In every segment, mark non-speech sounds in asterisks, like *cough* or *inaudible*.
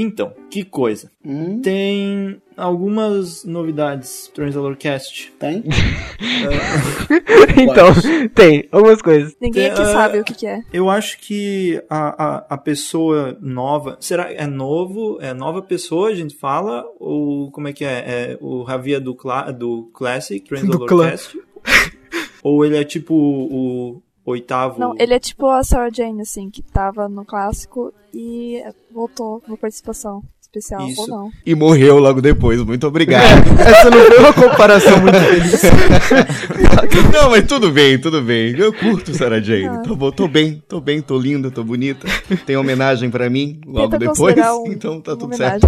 Então, que coisa. Hum, Tem algumas novidades Transalorcast. tem? *laughs* então, tem algumas coisas. Ninguém aqui É, sabe o que, que é. Eu acho que a, a, a pessoa nova. Será é novo? É nova pessoa, a gente fala? Ou como é que é? É o Ravia do, cla do Classic, Transalorcast? Ou ele é tipo o oitavo? Não, ele é tipo a Sarah Jane, assim, que tava no clássico e voltou uma participação especial, Isso. ou não. E morreu logo depois. Muito obrigado. *laughs* Essa não foi uma comparação muito feliz. *laughs* Não, mas tudo bem, tudo bem. Eu curto Sarah Jane. Ah. Tô, bom, tô bem, tô bem, tô linda, tô bonita. Tem homenagem pra mim logo Tenta depois. um- *laughs* então tá tudo certo.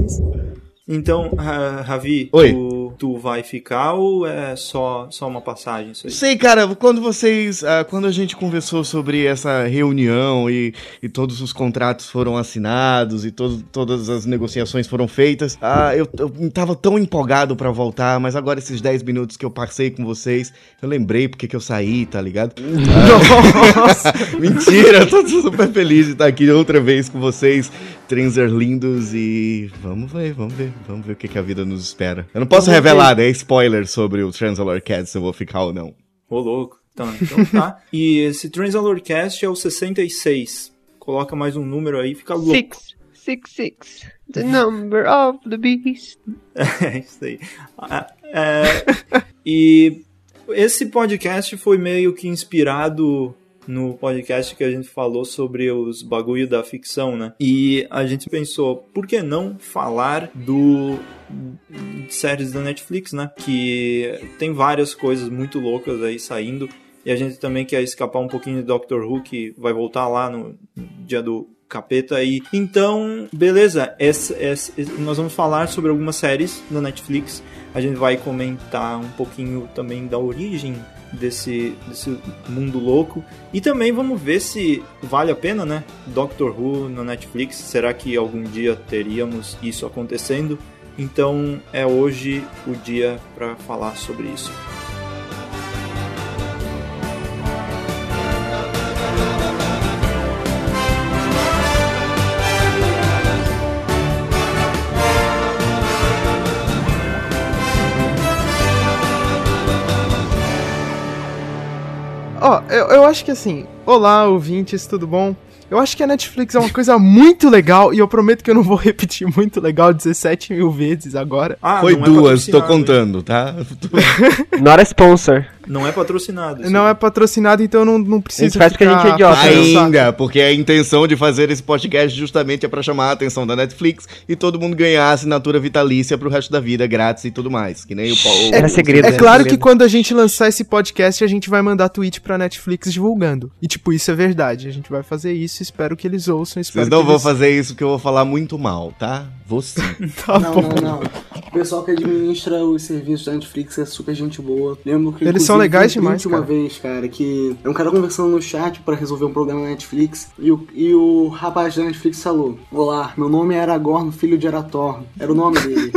Então, Ra- Ravi, Oi. Tu, tu vai ficar ou é só, só uma passagem isso aí? Sei, cara, quando vocês. ah, quando a gente conversou sobre essa reunião e, e todos os contratos foram assinados e to- todas as negociações foram feitas, ah, eu, eu tava tão empolgado pra voltar, mas agora esses 10 minutos que eu passei com vocês, eu lembrei porque que eu saí, tá ligado? *laughs* Nossa! Mentira, eu tô super feliz de estar aqui outra vez com vocês, Trenzer lindos, e vamos ver, vamos ver, vamos ver o que, que a vida nos espera. Eu não posso Vamos ver. revelar, né, spoiler sobre o Transalor Cat, se eu vou ficar ou não. Ô, louco. Então, então tá. *laughs* e esse Transalorcast é o 66. Coloca mais um número aí, fica louco. Six, six, six. The number of the beast. *laughs* É isso aí. Ah, é, *laughs* e esse podcast foi meio que inspirado no podcast que a gente falou sobre os bagulho da ficção, né? E a gente pensou, por que não falar do de séries da Netflix, né? Que tem várias coisas muito loucas aí saindo. E a gente também quer escapar um pouquinho de Doctor Who, que vai voltar lá no dia do capeta aí. Então, beleza, nós vamos falar sobre algumas séries da Netflix. A gente vai comentar um pouquinho também da origem desse, desse mundo louco. E também vamos ver se vale a pena, né? Doctor Who na Netflix. Será que algum dia teríamos isso acontecendo? Então é hoje o dia para falar sobre isso. Eu, eu acho que assim, olá ouvintes, tudo bom? Eu acho que a Netflix é uma coisa muito legal e eu prometo que eu não vou *laughs* repetir muito legal 17 mil vezes agora. Ah, Foi não é duas, tô patrocinado, contando, tá? *laughs* Not a sponsor. Não é patrocinado. Não é patrocinado, então eu não, não preciso. A gente faz porque a gente é idiota, saco. Ainda, porque a intenção de fazer esse podcast justamente é pra chamar a atenção da Netflix e todo mundo ganhar a assinatura vitalícia pro resto da vida, grátis e tudo mais. Que nem o Paulo. Era segredo. É né? claro que quando a gente lançar esse podcast, a gente vai mandar tweet pra Netflix divulgando. E, tipo, isso é verdade. A gente vai fazer isso, espero que eles ouçam. Espero Vocês não que vão eles... fazer isso porque eu vou falar muito mal, tá? Você. *laughs* Tá não, bom. não, não. O pessoal que administra os serviços da Netflix é super gente boa. Lembro que Eles são legais demais, uma cara. vez, cara, que é um cara conversando no chat pra resolver um problema na Netflix e o, e o rapaz da Netflix falou: Olá, meu nome é Aragorn, filho de Arathorn. Era o nome dele.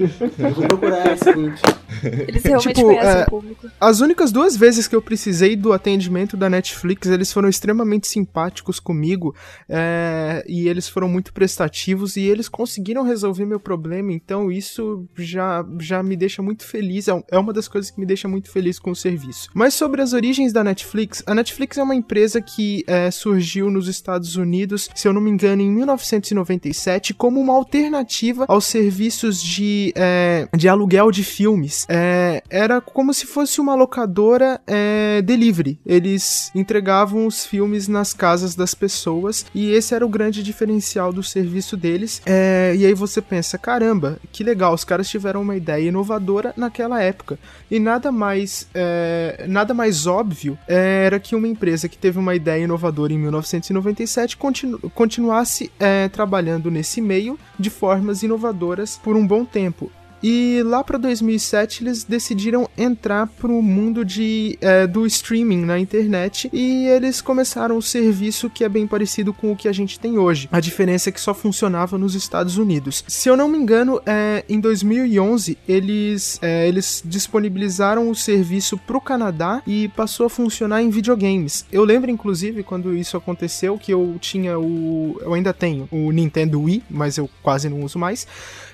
eu *laughs* vou procurar esse seguinte. Eles *laughs* realmente Tipo, conhecem é, o público. As únicas duas vezes que eu precisei do atendimento da Netflix, eles foram extremamente simpáticos comigo é, e eles foram muito prestativos e eles conseguiram resolver meu problema, então isso já, já me deixa muito feliz, é é uma das coisas que me deixa muito feliz com o serviço. Mas sobre as origens da Netflix, a Netflix é uma empresa que é, surgiu nos Estados Unidos, se eu não me engano, em 1997, como uma alternativa aos serviços de, é, de aluguel de filmes. É, era como se fosse uma locadora é, delivery. Eles entregavam os filmes nas casas das pessoas e esse era o grande diferencial do serviço deles. É, e aí você pensa, caramba, que legal, os caras tiveram uma ideia inovadora naquela época. E nada mais, é, nada mais óbvio é, era que uma empresa que teve uma ideia inovadora em 1997 continu continuasse é, trabalhando nesse meio de formas inovadoras por um bom tempo. E lá para 2007 eles decidiram entrar pro mundo de, é, do streaming na internet e eles começaram o serviço que é bem parecido com o que a gente tem hoje. A diferença é que só funcionava nos Estados Unidos. Se eu não me engano, é, em 2011 eles, é, eles disponibilizaram o serviço pro Canadá e passou a funcionar em videogames. Eu lembro inclusive quando isso aconteceu que eu tinha o, eu ainda tenho o Nintendo Wii, mas eu quase não uso mais.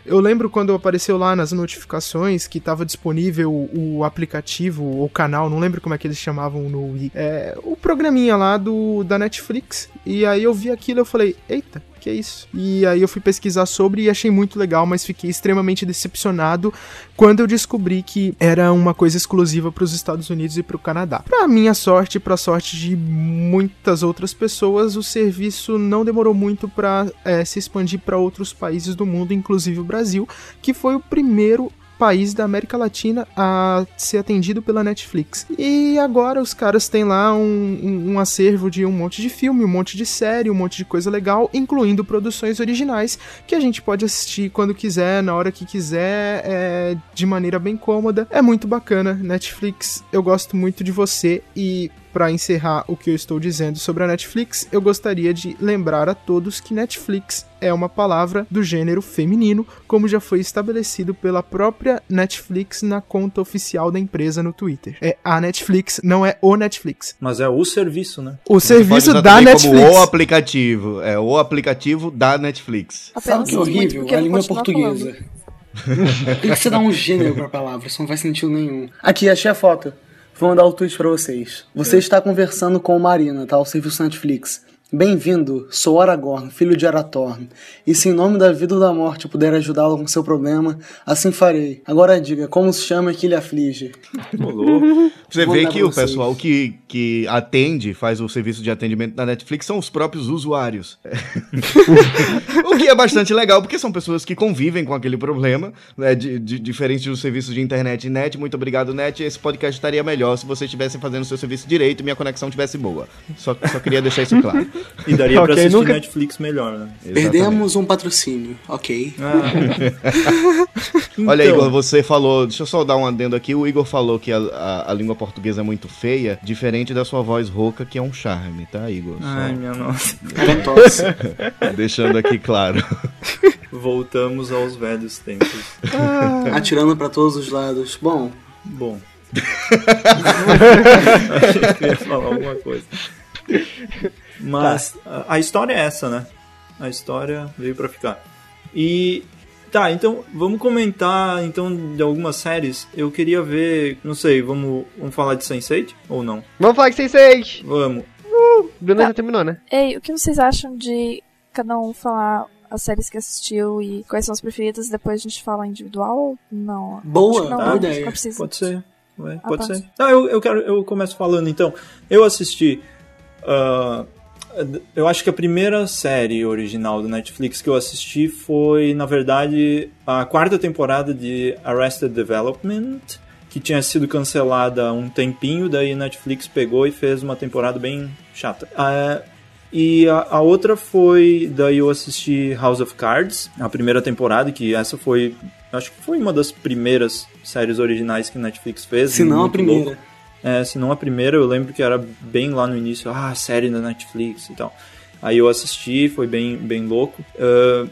Eu lembro quando apareceu lá nas notificações que estava disponível o aplicativo, o canal, não lembro como é que eles chamavam no Wii, é, o programinha lá do, da Netflix. E aí eu vi aquilo e eu falei, eita, que é isso? E aí eu fui pesquisar sobre e achei muito legal, mas fiquei extremamente decepcionado quando eu descobri que era uma coisa exclusiva para os Estados Unidos e para o Canadá. Para minha sorte e para sorte de muitas outras pessoas, o serviço não demorou muito para é, se expandir para outros países do mundo, inclusive o Brasil, que foi o primeiro país da América Latina a ser atendido pela Netflix. E agora os caras têm lá um, um, um, acervo de um monte de filme, um monte de série, um monte de coisa legal, incluindo produções originais que a gente pode assistir quando quiser, na hora que quiser, é, de maneira bem cômoda. É muito bacana. Netflix, eu gosto muito de você e para encerrar o que eu estou dizendo sobre a Netflix, eu gostaria de lembrar a todos que Netflix é uma palavra do gênero feminino, como já foi estabelecido pela própria Netflix na conta oficial da empresa no Twitter. É a Netflix, não é o Netflix. Mas é o serviço, né? O Você serviço da Netflix. Como o aplicativo, é o aplicativo da Netflix. Sabe que horrível? A língua portuguesa. *laughs* Tem que você dar um gênero pra palavra, isso não faz sentido nenhum. Aqui, achei a foto. Vou mandar o tweet pra vocês. Você é. está conversando com o Marina, tá? O serviço Netflix. Bem-vindo, sou Aragorn, filho de Arathorn, e se em nome da vida ou da morte puder ajudá-lo com seu problema, assim farei. Agora diga, como se chama que lhe aflige? Você vê que o pessoal que, que atende, faz o serviço de atendimento da Netflix, são os próprios usuários. *laughs* o que é bastante legal, porque são pessoas que convivem com aquele problema, né, de, de, diferente dos serviços de internet e net. Muito obrigado, net. Esse podcast estaria melhor se vocês estivessem fazendo o seu serviço direito e minha conexão estivesse boa. Só, só queria deixar isso claro. E daria okay, pra assistir nunca... Netflix melhor, né? Perdemos um patrocínio, ok. Ah. *laughs* então... Olha, Igor, você falou. Deixa eu só dar um adendo aqui. O Igor falou que a, a, a, língua portuguesa é muito feia, diferente da sua voz rouca, que é um charme, tá, Igor? Ai, só... minha nossa. *laughs* Deixando aqui claro. Voltamos aos velhos tempos. Ah. Atirando para todos os lados. Bom. Bom. *laughs* Achei que ia falar alguma coisa. Mas tá. a, a, história é essa, né? A história veio para ficar. E tá, então vamos comentar então de algumas séries. Eu queria ver, não sei, vamos, vamos falar de Sense8 ou não? Vamos falar de Sense8. Vamos. Uh, Bruna tá. já terminou, né? Ei, o que vocês acham de cada um falar as séries que assistiu e quais são as preferidas, depois a gente fala individual? Não. Boa, não, tá, ideia. Não pode ser. Ué, ah, pode tá. ser. Não, eu, eu quero. Eu começo falando então. Eu assisti Uh, eu acho que a primeira série original do Netflix que eu assisti foi, na verdade, a quarta temporada de Arrested Development, que tinha sido cancelada há um tempinho, daí Netflix pegou e fez uma temporada bem chata. Uh, e a, a, outra foi, daí eu assisti House of Cards, a primeira temporada, que essa foi, acho que foi uma das primeiras séries originais que Netflix fez. Se não a primeira. Louco. É, se não a primeira, eu lembro que era bem lá no início, ah, série da Netflix e tal. Aí eu assisti, foi bem, bem louco. Uh,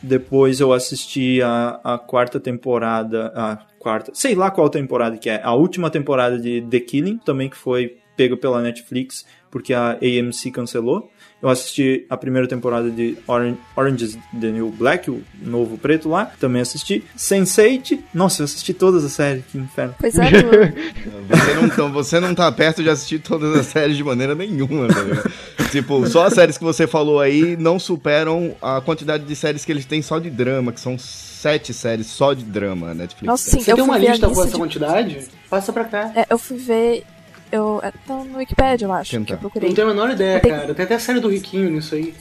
depois eu assisti a, a quarta temporada, a quarta, sei lá qual temporada que é, a última temporada de The Killing, também que foi pego pela Netflix, porque a AMC cancelou. Eu assisti a primeira temporada de Orange, Orange is the New Black, o novo preto lá. Também assisti. Sense8. Nossa, eu assisti todas as séries, que inferno. Pois é, *laughs* você, não, tá, você não tá perto de assistir todas as séries de maneira nenhuma, velho. tipo, só as séries que você falou aí não superam a quantidade de séries que eles têm só de drama, que são sete séries só de drama, Netflix. Nossa, sim, você eu tem uma lista com essa de... quantidade? Passa pra cá. É, eu fui ver eu, tá no Wikipedia, eu acho, Tentar. que eu procurei. Não tenho a menor ideia, tem... cara. Tem até a série do Riquinho nisso aí.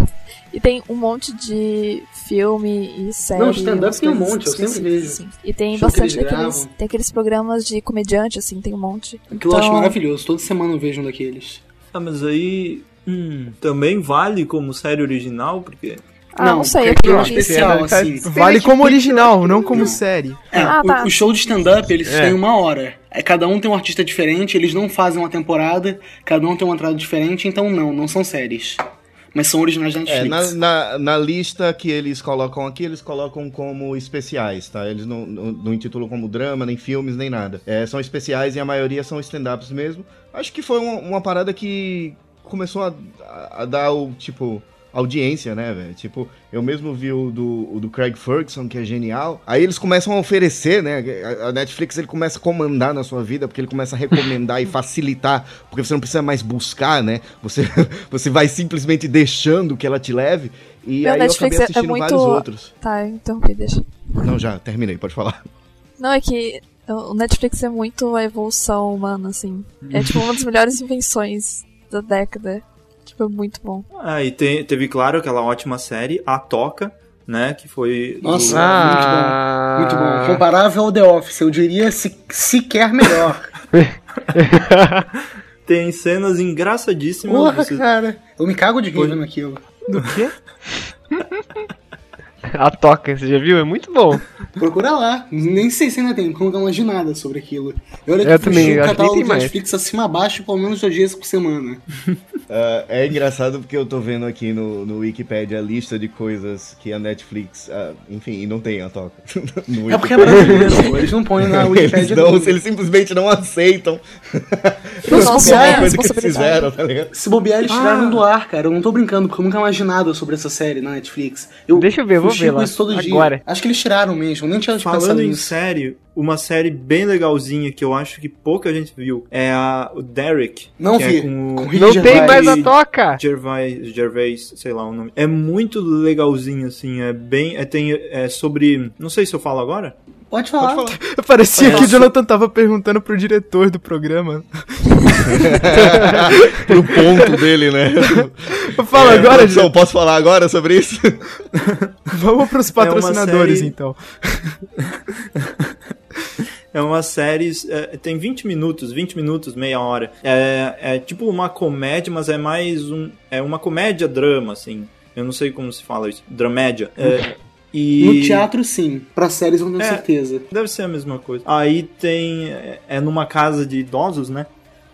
*laughs* e tem um monte de filme e série. Não, stand-up tem um monte, eu sempre vejo. Sim. E tem Show bastante daqueles. Tem aqueles programas de comediante, assim, tem um monte. Aquilo então... eu acho então maravilhoso, toda semana eu vejo um daqueles. Ah, mas aí. Hum, também vale como série original, porque Ah, não, sei, é é vi. especial, Sim, assim. Vale como original, não como série. É, Ah, o- tá. o, show de stand-up, eles É. têm uma hora. É, cada um tem um artista diferente, eles não fazem uma temporada, cada um tem uma entrada diferente, então não, não são séries. Mas são originais da É, Netflix. na, na, na lista que eles colocam aqui, eles colocam como especiais, tá? Eles não, não, não intitulam como drama, nem filmes, nem nada. É, são especiais e a maioria são stand-ups mesmo. Acho que foi uma, uma parada que começou a, a- a dar o, tipo, audiência, né, velho? Tipo, eu mesmo vi o do, o do Craig Ferguson, que é genial. Aí eles começam a oferecer, né? A, Netflix, ele começa a comandar na sua vida, porque ele começa a recomendar e facilitar, porque você não precisa mais buscar, né? Você, *laughs* você vai simplesmente deixando que ela te leve. E Meu aí Netflix eu é- acabei é assistindo muito- vários outros. Tá, interrompi, deixa. Não, já, terminei, pode falar. Não, é que o Netflix é muito a evolução humana, assim. É tipo uma das *laughs* melhores invenções da década. É muito bom. Ah, e te- teve, claro, aquela ótima série, A Toca, né? Que foi. do- Nossa. Ah, Muito bom. Comparável ao The Office, eu diria se, sequer melhor. *laughs* Tem cenas engraçadíssimas. Porra, você- cara. Eu me cago de rir Foi. vendo aquilo. Do quê? *laughs* *laughs* A toca, você já viu? É muito bom. Procura lá. Nem sei se ainda tem, porque eu não de nada sobre aquilo. Eu olho Eu também, o acho que nem catálogo tem do mais. Netflix acima abaixo pelo menos dois dias por semana. *laughs* Ah, é engraçado porque eu tô vendo aqui no, no Wikipedia a lista de coisas que a Netflix. ah, enfim, e não tem a toca. *laughs* no É porque é brasileiro, eles não põem na Eles, Wikipedia. não, tudo. eles simplesmente não aceitam. Não, é coisa que eles fizeram, tá ligado? Se bobear, eles tiraram do ar, cara. Eu não tô brincando, porque eu nunca mais vi nada sobre essa série na Netflix. Eu Deixa eu ver, eu vou fuxico ver lá. isso todo dia. Agora. Acho que eles tiraram mesmo, nem tinha Falando em nisso. série, uma série bem legalzinha que eu acho que pouca gente viu é a o Derek. Não que vi. É com Com o Rick Não Gervais. tem mais a toca! Gervais, Gervais, sei lá o nome. É muito legalzinho, assim. É bem. É, tem, é sobre. Não sei se eu falo agora. Pode falar. Pode falar. Parecia que o Parece- Jonathan tava perguntando pro diretor do programa. *laughs* Pro ponto dele, né? Fala É, agora, gente. posso falar agora sobre isso? Vamos pros patrocinadores, série- então. *laughs* É uma série. é, tem 20 minutos, 20 minutos, meia hora. É, é tipo uma comédia, mas é mais um. É uma comédia-drama, assim. Eu não sei como se fala isso. Dramédia. É, e... No teatro, sim. Pra séries, eu não tenho É. certeza. Deve ser a mesma coisa. Aí tem. é- É numa casa de idosos, né?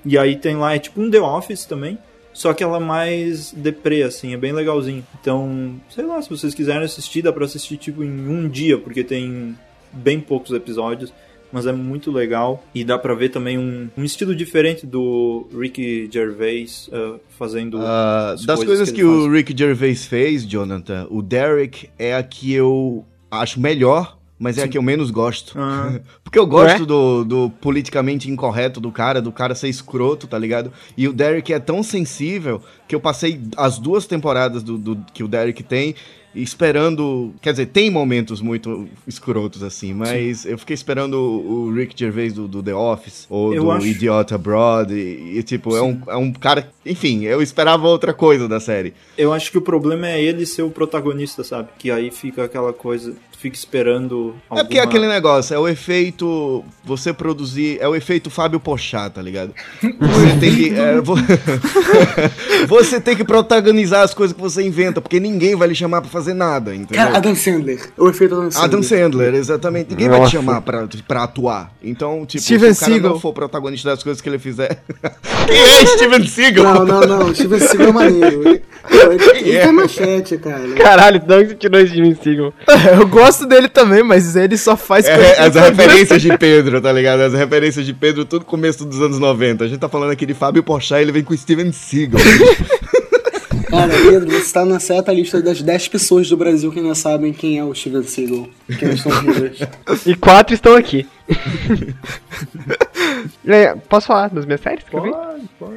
E aí tem lá, é tipo um The Office também. Só que ela é mais deprê, assim, é bem legalzinho. Então, sei lá, se vocês quiserem assistir, dá pra assistir tipo em um dia, porque tem bem poucos episódios. Mas é muito legal. E dá pra ver também um, um estilo diferente do Ricky Gervais uh, fazendo. As das coisas que, ele o faz. Rick Gervais fez, Jonathan, o Derek é a que eu acho melhor, mas é a que eu menos gosto. Ah, *laughs* Porque eu gosto Ué? do, do politicamente incorreto do cara, do cara ser escroto, tá ligado? E o Derek é tão sensível que eu passei as duas temporadas do, do- que o Derek tem esperando. Quer dizer, tem momentos muito escrotos assim, mas eu fiquei esperando o, o Rick Gervais do, do The Office ou Eu do acho- Idiota Abroad. E, e, tipo, é um, é um cara. Enfim, eu esperava outra coisa da série. eu acho que o problema é ele ser o protagonista, sabe? Que aí fica aquela coisa. Tu fica esperando. É porque é alguma- aquele negócio, é o efeito. Você produzir. É o efeito Fábio Pochá, tá ligado? *laughs* Você tem que. é, vo- *laughs* você tem que protagonizar as coisas que você inventa, porque ninguém vai lhe chamar pra fazer nada, entendeu? Cara, Adam Sandler. O efeito Adam Sandler. Adam Sandler, exatamente. Ninguém vai te Nossa. chamar pra, pra atuar. Então, tipo, Steven se o cara Seagal. não for protagonista das coisas que ele fizer. *laughs* Quem é Steven Seagal? Não, não, não. Steven Seagal é maneiro. Ele, ele é? tá machete, cara. Caralho, de onde você tirou Steven Seagal? Eu gosto dele também, mas ele só faz É, as referências de Pedro, tá ligado? As referências de Pedro, tudo começo dos anos 90. A gente tá falando aqui de Fábio Pochá e ele vem com Steven Seagal. *laughs* Cara, Pedro, você tá na certa lista das 10 pessoas do Brasil que ainda sabem quem é o Steven Seagal. Que ainda estão. E quatro estão aqui. *laughs* É, posso falar das minhas séries que eu vi?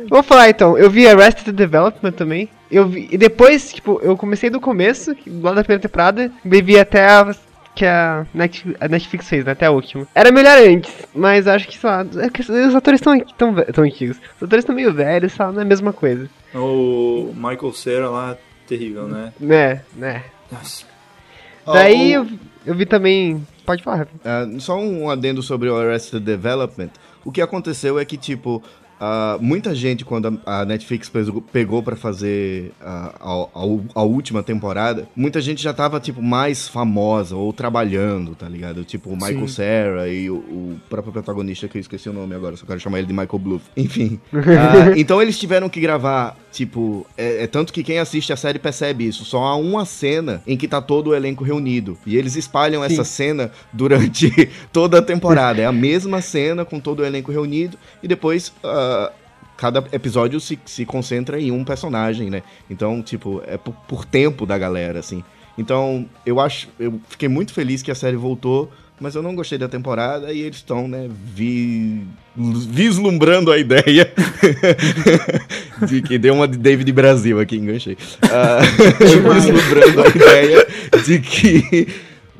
Vou falar então. Eu vi Arrested Development também. Eu vi, e depois, tipo, eu comecei do começo, lá da primeira temporada, e vi até a que a Net- a Netflix fez, né, até a última. Era melhor antes, mas acho que, sei lá, é que os atores estão tão, tão antigos. Os atores estão meio velhos, sei lá, não é a mesma coisa. O Michael Cera lá, terrível, né? Né, né. Nossa. Daí Ó, o- eu, eu vi também. Pode falar. Ah, só um adendo sobre o Arrested Development. O que aconteceu é que, tipo, ah, muita gente, quando a, Netflix pegou, para fazer a, a, a, última temporada, muita gente já tava, tipo, mais famosa ou trabalhando, tá ligado? Tipo, o Michael Sim. Cera e o, o próprio protagonista, que eu esqueci o nome agora, só quero chamar ele de Michael Bluff. Enfim. *laughs* Ah, então eles tiveram que gravar, tipo, é, é tanto que quem assiste a série percebe isso. Só há uma cena em que tá todo o elenco reunido. E eles espalham essa cena durante *laughs* toda a temporada. É a mesma cena com todo o elenco reunido. E depois. ah, Cada episódio se, se concentra em um personagem, né? Então, tipo, é por, por tempo da galera, assim. Então, eu acho. Eu fiquei muito feliz que a série voltou, mas eu não gostei da temporada e eles estão, né, vi, vislumbrando a ideia *laughs* de que deu uma de David Brasil aqui, enganchei. Ah, vislumbrando a ideia de que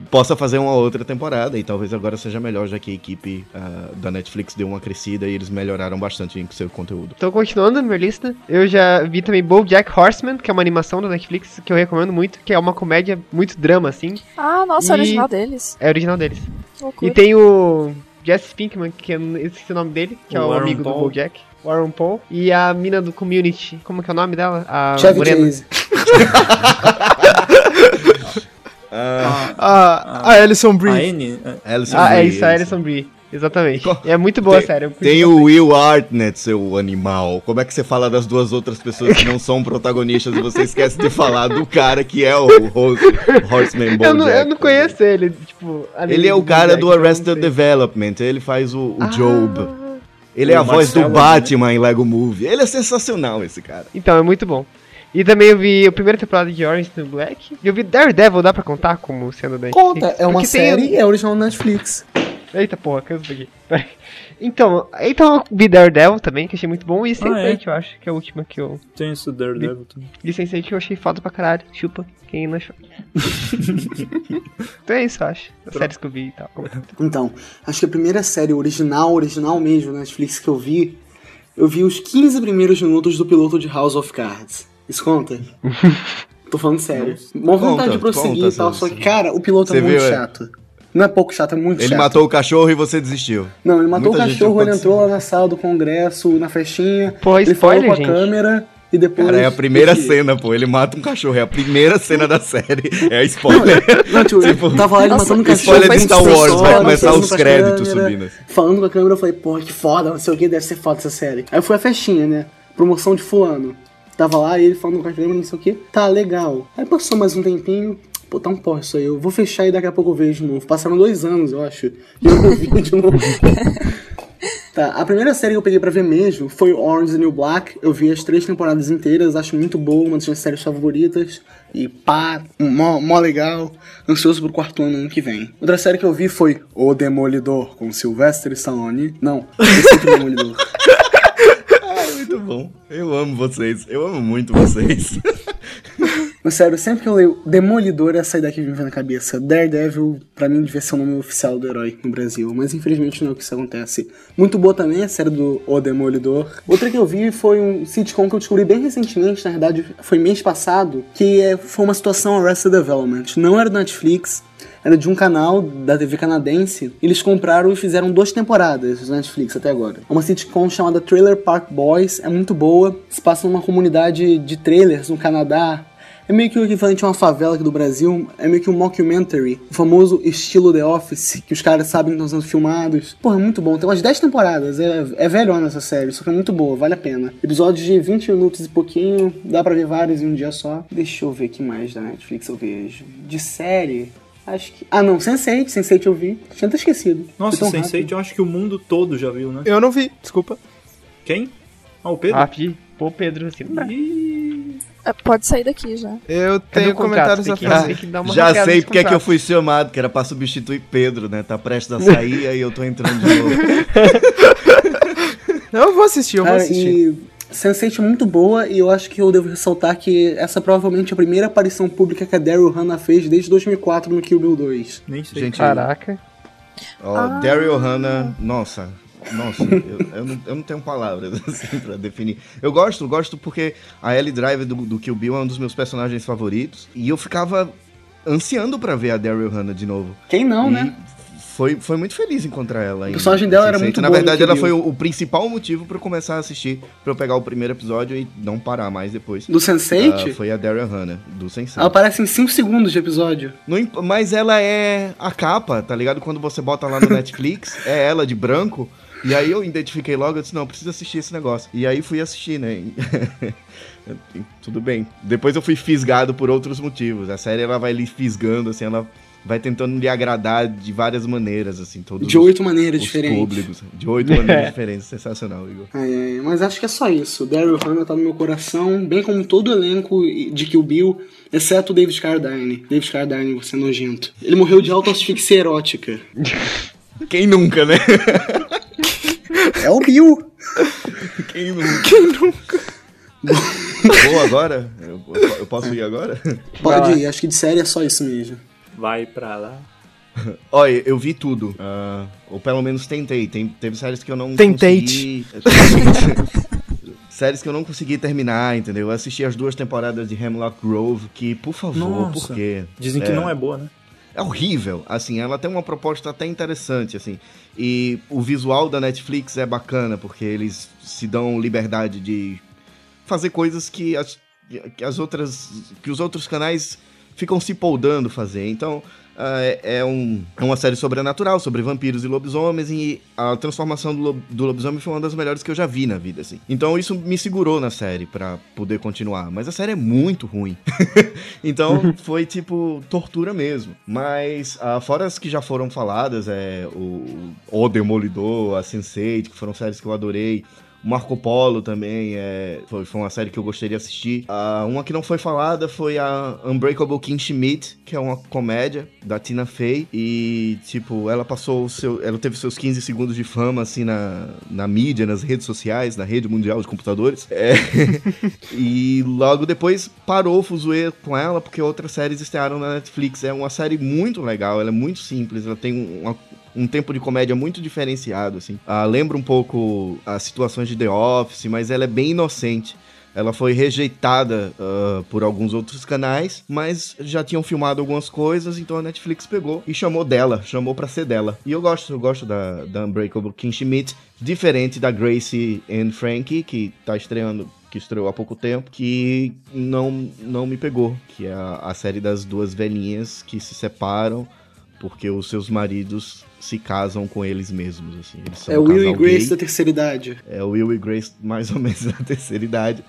possa fazer uma outra temporada e talvez agora seja melhor, já que a equipe ah, da Netflix deu uma crescida e eles melhoraram bastante em seu conteúdo. Então, continuando na minha lista, eu já vi também BoJack Horseman, que é uma animação da Netflix que eu recomendo muito, que é uma comédia muito drama, assim. Ah, nossa, E- é original deles. É original deles. Loucura. E tem o Jesse Pinkman, que eu esqueci o nome dele, que é O o Aaron amigo Paul. do BoJack. O Aaron Paul. E a mina do Community. Como que é o nome dela? A Chevy morena. Chase. *laughs* Ah, A, a Alison A Brie. N. é, Alison Ah, é Brie, isso, a Alison Brie. Exatamente. Co- é muito boa a Tem- curti Tem o. Will Arnett, seu animal. Como é que você fala das duas outras pessoas que não são protagonistas e você esquece de falar do cara que é o Horse, Horseman Eu não, eu Bojack? não conheço ele, tipo... Ele é o cara do Bojack, Arrested. Development, ele faz o, o Ah. Job. Ele é a voz do Marcelo, Batman em Lego Movie. Ele é sensacional, esse cara. Então, é muito bom. E também eu vi a primeira temporada de Orange is the Black. E eu vi Daredevil, dá pra contar como sendo da Conta, é uma Porque tem- série, é original Netflix. Eita porra, canso daqui. Peraí. Então, então eu vi Daredevil também, que achei muito bom. E Sense8, eu acho, que é a última que eu... Tem esse Daredevil também. E Sense8 que eu achei foda pra caralho. Chupa, quem não achou. *laughs* então é isso, eu acho. As séries que eu vi e tal. Então, acho que a primeira série original, original mesmo, na Netflix que eu vi, eu vi os 15 primeiros minutos do piloto de House of Cards. Isso conta? *laughs* Tô falando sério. Mó vontade Conta, de prosseguir conta, e tal, só que, cara, o piloto Você é muito viu, é? Não é pouco chato, é muito Ele chato. matou o cachorro e você desistiu. Não, ele matou Muita o cachorro, ele entrou lá na sala do congresso, na festinha. Porra, ele spoiler, falou com a gente. câmera e depois... Cara, é a primeira cena, pô. Ele mata um cachorro. É a primeira cena da série. É a spoiler. Não, tipo, Tipo, tava lá ele Nossa, matando um cachorro. spoiler de Star Wars, vai começar falando os com a créditos câmera, subindo, assim. Falando com a câmera, eu falei, porra, que foda, não sei o que, deve ser foda essa série. Aí foi a festinha, né? Promoção de fulano. Tava lá e ele falando com a câmera, não sei o que. Tá, legal. Aí passou mais um tempinho. Pô, tá um porra isso aí. Eu vou fechar e daqui a pouco eu vejo de novo. Passaram dois anos, eu acho. E eu não vi de novo. *laughs* Tá, a primeira série que eu peguei pra ver mesmo foi Orange is the New Black. Eu vi as três temporadas inteiras, acho muito boa, uma das minhas séries favoritas. E pá, mó, mó legal. Ansioso pro quarto ano ano que vem. Outra série que eu vi foi O Demolidor, com Sylvester Stallone. Não, esse é o Demolidor. *laughs* Ai, muito bom. Eu amo vocês. Eu amo muito vocês. *laughs* Mas sério, sempre que eu leio Demolidor, essa ideia que me vem na cabeça. Daredevil, pra mim, devia ser o nome oficial do herói no Brasil. Mas infelizmente não é o que isso acontece. Muito boa também a série do O Demolidor. Outra que eu vi foi um sitcom que eu descobri bem recentemente, na verdade foi mês passado, que é- foi uma situação Arrested Development. Não era do Netflix, era de um canal da TV canadense. Eles compraram e fizeram duas temporadas na Netflix até agora. É uma sitcom chamada Trailer Park Boys, é muito boa. Se passa numa comunidade de trailers no Canadá. É meio que o equivalente a uma favela aqui do Brasil. É meio que um mockumentary. O famoso estilo The Office, que os caras sabem que estão sendo filmados. Porra, é muito bom. Tem umas 10 temporadas. É, é velhona essa série, só que é muito boa, vale a pena. Episódios de 20 minutos e pouquinho. Dá pra ver vários em um dia só. Deixa eu ver o que mais da Netflix eu vejo. De série. Acho que. Ah, não, Sense8. Sense8 eu vi. Tinha até esquecido. Nossa, Foi tão Sense8 rápido. eu acho que o mundo todo já viu, né? Eu não vi, desculpa. Quem? Ah, o Pedro? Ah, pô, Pedro, assim. Ih, pode sair daqui já. Eu tenho comentários a fazer. Já sei porque é que eu fui chamado, que era pra substituir Pedro, né? Tá prestes a sair, aí eu tô entrando de novo. Não, *laughs* eu vou assistir, eu vou Cara, assistir. e Sense8 é muito boa e eu acho que eu devo ressaltar que essa é provavelmente a primeira aparição pública que a Daryl Hannah fez desde 2004 no Kill Bill 2. nem sei. Gente, Caraca. Ó, Ah. Daryl Hannah, nossa, nossa, eu, eu não, eu não tenho palavras *laughs* assim pra definir. Eu gosto, gosto porque a Ellie Driver do, do Kill Bill é um dos meus personagens favoritos e eu ficava ansiando pra ver a Daryl Hannah de novo. Quem não, E né? foi, foi muito feliz encontrar ela. O em personagem dela era Sense8. muito Na no verdade, ela foi o, o principal motivo pra eu começar a assistir, pra eu pegar o primeiro episódio e não parar mais depois. Do Sense8, Ah, foi a Daryl Hannah, do Sense8. ela aparece em 5 segundos de episódio. Imp- mas ela é a capa, tá ligado? Quando você bota lá no *laughs* Netflix, é ela de branco. E aí eu identifiquei logo, eu disse, não, preciso assistir esse negócio. E aí fui assistir, né? *laughs* Tudo bem. Depois eu fui fisgado por outros motivos. A série ela vai lhe fisgando, assim, ela vai tentando lhe agradar de várias maneiras, assim, todos De oito maneiras diferentes. públicos. De oito *laughs* maneiras diferentes. Sensacional, Igor. Ai, mas acho que é só isso. Daryl Hannah tá no meu coração, bem como todo o elenco de Kill Bill, exceto o David Carradine. David Carradine, você é nojento. Ele morreu de autoasfixia erótica. *laughs* Quem nunca, né? É o Bill. Quem nunca? Quem nunca? Vou agora? Eu, eu posso ir agora? Pode ir, acho que de série é só isso mesmo. Vai pra lá. Olha, eu vi tudo. ah, ou pelo menos tentei. Tem, teve séries que eu não Tentei. consegui... *laughs* séries que eu não consegui terminar, entendeu? Eu assisti as duas temporadas de Hemlock Grove, que, por favor, Nossa. por quê? Dizem que não é boa, né? É horrível, assim, ela tem uma proposta até interessante, assim. E o visual da Netflix é bacana, porque eles se dão liberdade de fazer coisas que as, que as outras. que os outros canais ficam se poldando fazer. Então, é, é um, é uma série sobrenatural, sobre vampiros e lobisomens, e a transformação do, lob- do lobisomem foi uma das melhores que eu já vi na vida, assim. Então isso me segurou na série pra poder continuar. Mas a série é muito ruim. *laughs* então *laughs* foi tipo tortura mesmo. Mas ah, fora as que já foram faladas, é o, o Demolidor, a Sense8, que foram séries que eu adorei. Marco Polo também é, foi, foi uma série que eu gostaria de assistir. Ah, uma que não foi falada foi a Unbreakable Kim Schmidt, que é uma comédia da Tina Fey. E, tipo, ela passou o seu. Ela teve seus 15 segundos de fama, assim, na, na mídia, nas redes sociais, na rede mundial de computadores. É, *laughs* e logo depois parou o fuzuê com ela, porque outras séries estrearam na Netflix. É uma série muito legal, ela é muito simples, ela tem uma um tempo de comédia muito diferenciado, assim. Ah, lembra um pouco as situações de The Office, mas ela é bem inocente. Ela foi rejeitada ah, por alguns outros canais, mas já tinham filmado algumas coisas, então a Netflix pegou e chamou dela, chamou pra ser dela. E eu gosto, eu gosto da, da Unbreakable Kim Schmidt, diferente da Gracie and Frankie, que tá estreando que estreou há pouco tempo, que não, não me pegou, que é a, a série das duas velhinhas que se separam porque os seus maridos se casam com eles mesmos, assim. Eles são É o Will e Grace gay. da terceira idade. É o Will e Grace mais ou menos *laughs* da terceira idade.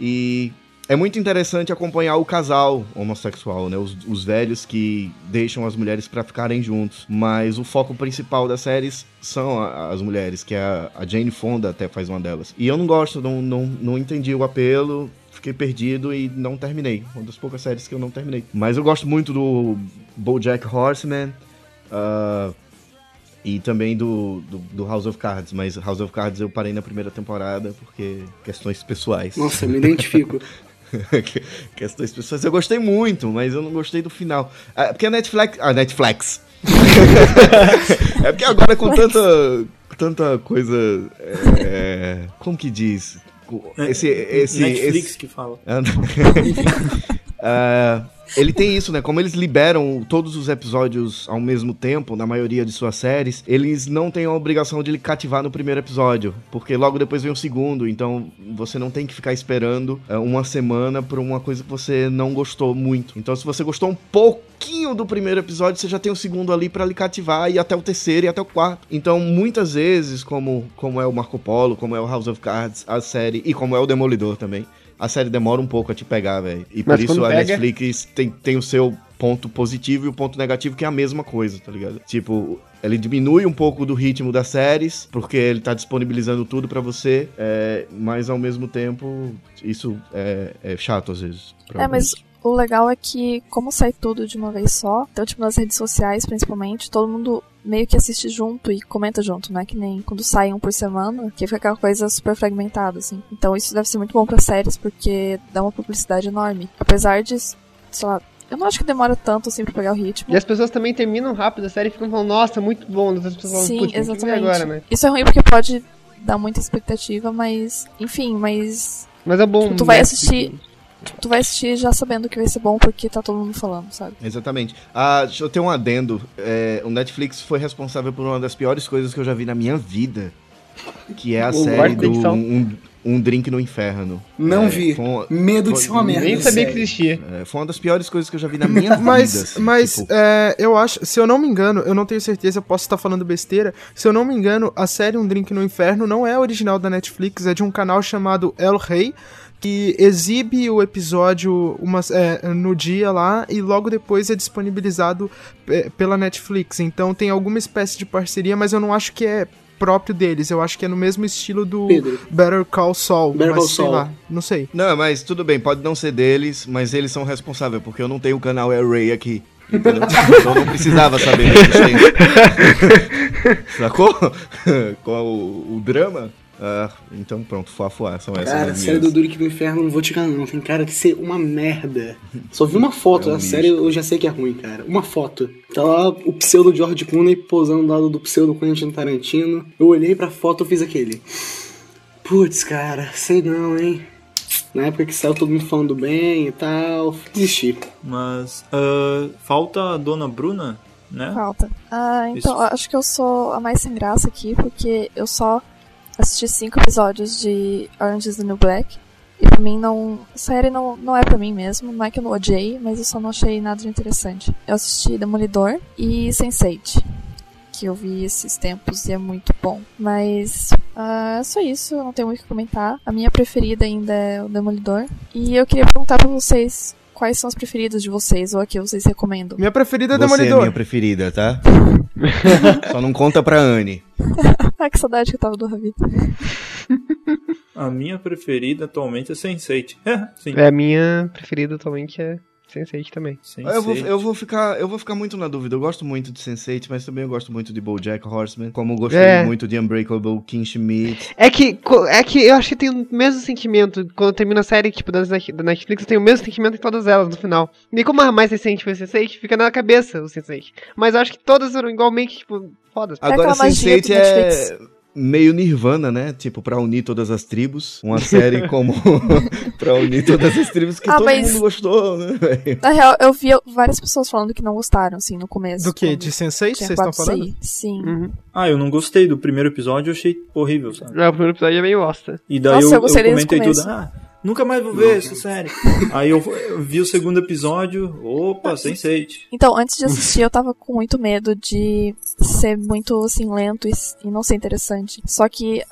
E é muito interessante acompanhar o casal homossexual, né? Os, os velhos que deixam as mulheres pra ficarem juntos. Mas o foco principal das séries são as mulheres, que é a, a Jane Fonda até faz uma delas. E eu não gosto, não, não, não entendi o apelo. Fiquei perdido e não terminei. Uma das poucas séries que eu não terminei. Mas eu gosto muito do BoJack Horseman. ah, e também do, do, do House of Cards, mas House of Cards eu parei na primeira temporada porque questões pessoais. Nossa, eu me identifico. *laughs* questões pessoais. Eu gostei muito, mas eu não gostei do final. Ah, porque a Netflix. A Netflix. *laughs* é porque agora com tanta, tanta coisa. é, como que diz? Esse, esse, Netflix esse- que fala. Ah, *laughs* *laughs* ele tem isso, né? Como eles liberam todos os episódios ao mesmo tempo, na maioria de suas séries, eles não têm a obrigação de lhe cativar no primeiro episódio, porque logo depois vem o segundo, então você não tem que ficar esperando ah, uma semana por uma coisa que você não gostou muito. Então, se você gostou um pouquinho do primeiro episódio, você já tem o segundo ali pra lhe cativar e até o terceiro e até o quarto. Então, muitas vezes, como, como é o Marco Polo, como é o House of Cards, a série, e como é o Demolidor também, a série demora um pouco a te pegar, velho. E por Mas isso quando a pega- Netflix tem, tem o seu ponto positivo e o ponto negativo, que é a mesma coisa, tá ligado? Tipo, ele diminui um pouco do ritmo das séries, porque ele tá disponibilizando tudo pra você, é, mas ao mesmo tempo, isso é, é chato às vezes. É, mas o legal é que, como sai tudo de uma vez só, então, tipo, nas redes sociais, principalmente, todo mundo meio que assiste junto e comenta junto, não é que nem quando sai um por semana, que fica aquela coisa super fragmentada, assim. Então isso deve ser muito bom pra séries, porque dá uma publicidade enorme. Apesar de, sei lá, eu não acho que demora tanto, assim, pra pegar o ritmo. E as pessoas também terminam rápido a série e ficam falando, nossa, muito bom. As pessoas falam, Sim, "Putz, tem que ver exatamente. agora, né? Isso é ruim porque pode dar muita expectativa, mas, enfim, mas Mas é bom. Tipo, tu vai né? assistir- tu vai assistir já sabendo que vai ser bom porque tá todo mundo falando, sabe? Exatamente. Ah, deixa eu ter um adendo. É, o Netflix foi responsável por uma das piores coisas que eu já vi na minha vida. Que é a O série do um, um Drink no Inferno. Não É, vi. uma- Medo de ser uma merda. Nem sabia que existia. É, foi uma das piores coisas que eu já vi na minha *laughs* vida. Mas, assim, mas tipo, é, eu acho, se eu não me engano, eu não tenho certeza, eu posso estar falando besteira. Se eu não me engano, a série Um Drink no Inferno não é original da Netflix, é de um canal chamado El Rey, que exibe o episódio umas, é, no dia lá e logo depois é disponibilizado é, pela Netflix. Então tem alguma espécie de parceria, mas eu não acho que é próprio deles. Eu acho que é no mesmo estilo do Pedro. Better Call Saul. Better mas Call sei Saul. lá, não sei. Não, mas tudo bem, pode não ser deles, mas eles são responsáveis, porque eu não tenho o canal Array aqui. Entendeu? *laughs* então eu não precisava saber. *laughs* Sacou? *laughs* Qual o, o drama? Ah, então pronto, fuá, fuá, são essas Cara, a série do Durick no Inferno, não vou te enganar, não. Tem cara de ser uma merda. Só vi uma *laughs* foto É um da lixo. série, eu já sei que é ruim, cara. Uma foto. Tá lá o pseudo George Clooney posando do lado do pseudo Quentin Tarantino. Eu olhei pra foto e fiz aquele. Putz, cara, sei não, hein. Na época que saiu todo mundo falando bem e tal, desisti. Mas ah, falta a dona Bruna, né? Falta. Ah, então, Isso. acho que eu sou a mais sem graça aqui, porque eu só assisti cinco episódios de Orange is the New Black. E pra mim não. Série não, não é pra mim mesmo. Não é que eu não odiei, mas eu só não achei nada de interessante. Eu assisti Demolidor e Sense8. Que eu vi esses tempos e é muito bom. Mas é só isso, não tenho muito o que comentar. A minha preferida ainda é o Demolidor. E eu queria perguntar pra vocês quais são as preferidas de vocês, ou a que vocês recomendam. Minha preferida é Você é minha preferida, tá? *laughs* Só não conta pra Anne. *laughs* Ah, que saudade que eu tava do Ravi. A minha preferida atualmente é Sense8. É, *laughs* sim. É a minha preferida atualmente é Sense8 também. Eu vou, Sense8. eu, vou ficar, eu vou ficar muito na dúvida. Eu gosto muito de Sense8, mas também eu gosto muito de BoJack Horseman. Como eu gostei É. muito de Unbreakable Kim Schmidt. É que, é que eu acho que tem o mesmo sentimento. Quando termina a série, tipo, da Netflix, eu tenho o mesmo sentimento em todas elas no final. E como a mais recente foi o Sense8, fica na cabeça o Sense8. Mas eu acho que todas eram igualmente, tipo, fodas. Agora, aquela magia Sense8 do é Netflix. Meio Nirvana, né? Tipo, pra unir todas as tribos. Uma série *laughs* como *laughs* pra unir todas as tribos que Ah, todo mas- mundo gostou, né? velho? Na real, eu vi várias pessoas falando que não gostaram, assim, no começo. Do que? De Sense8 tinha vocês estão falando? Sim. Uhum. Ah, eu não gostei do primeiro episódio, eu achei horrível, sabe? É, o primeiro episódio é meio bosta. E daí Nossa, eu, eu o comentei tudo. Ah, nunca mais vou ver essa série. Aí eu, eu vi o segundo episódio, opa, Sense8. Então, antes de assistir, eu tava com muito medo de ser muito, assim, lento e, e não ser interessante. Só que,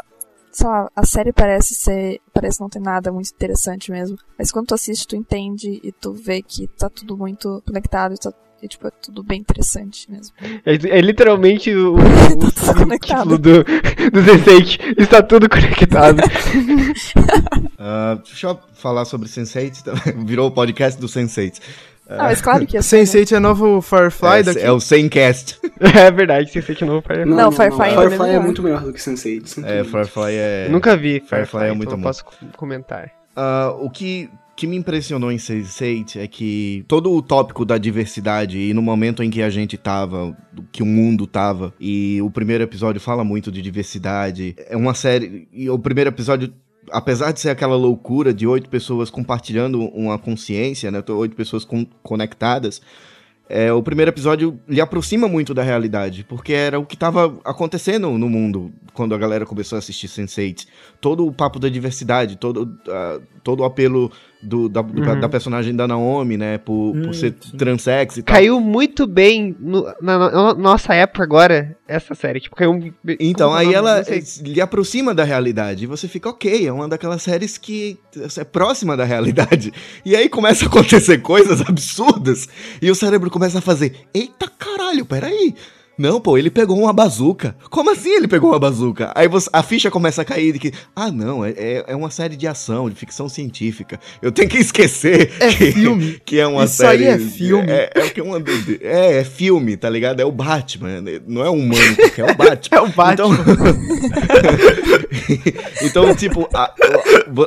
sei lá, a série parece ser. Parece não ter nada muito interessante mesmo. Mas quando tu assiste, tu entende e tu vê que tá tudo muito conectado e, tá, e tipo, é tudo bem interessante mesmo. É, é literalmente o, o, *laughs* Tá o título do, do Sense8. Está tudo conectado. *laughs* Ah, deixa eu falar sobre Sense8. também. *laughs* Virou o podcast do Sense8. Ah, mas claro que ser, né? Sense8 é novo Firefly É, daqui. é o Sencast. é verdade, Sense8 novo. Firefly. Não, Firefly ainda é Firefly é melhor. muito melhor do que Sense8. sinto É. Firefly é. Nunca vi Firefly é então muito não bom. posso comentar. Ah, o que, que me impressionou em Sense8 é que todo o tópico da diversidade e no momento em que a gente tava, que o mundo tava, e o primeiro episódio fala muito de diversidade, é uma série, e o primeiro episódio apesar de ser aquela loucura de oito pessoas compartilhando uma consciência, né, oito pessoas con- conectadas, é, o primeiro episódio lhe aproxima muito da realidade, porque era o que estava acontecendo no mundo quando a galera começou a assistir Sense8. Todo o papo da diversidade, todo, ah, todo o apelo do- da, do- Uhum. da personagem da Naomi, né, por, por Hum, ser sim. transex e tal. Caiu muito bem no- na, na- nossa época agora, essa série. Tipo, caiu. Então, como é aí nome? ela lhe aproxima da realidade. E você fica, ok, é uma daquelas séries que é próxima da realidade. E aí começa a acontecer coisas *laughs* absurdas. E o cérebro começa a fazer, eita caralho, peraí. Não, pô, ele pegou uma bazuca. Como assim ele pegou uma bazuca? Aí você- a ficha começa a cair de que, ah, não, é, é, é uma série de ação, de ficção científica. Eu tenho que esquecer É que, filme. *laughs* que é uma Isso aí série. é filme. É, é, o que é, uma, é, é filme, tá ligado? É o Batman. Não é um humano, porque é o Batman. *laughs* É o Batman. Então, *laughs* então tipo, a-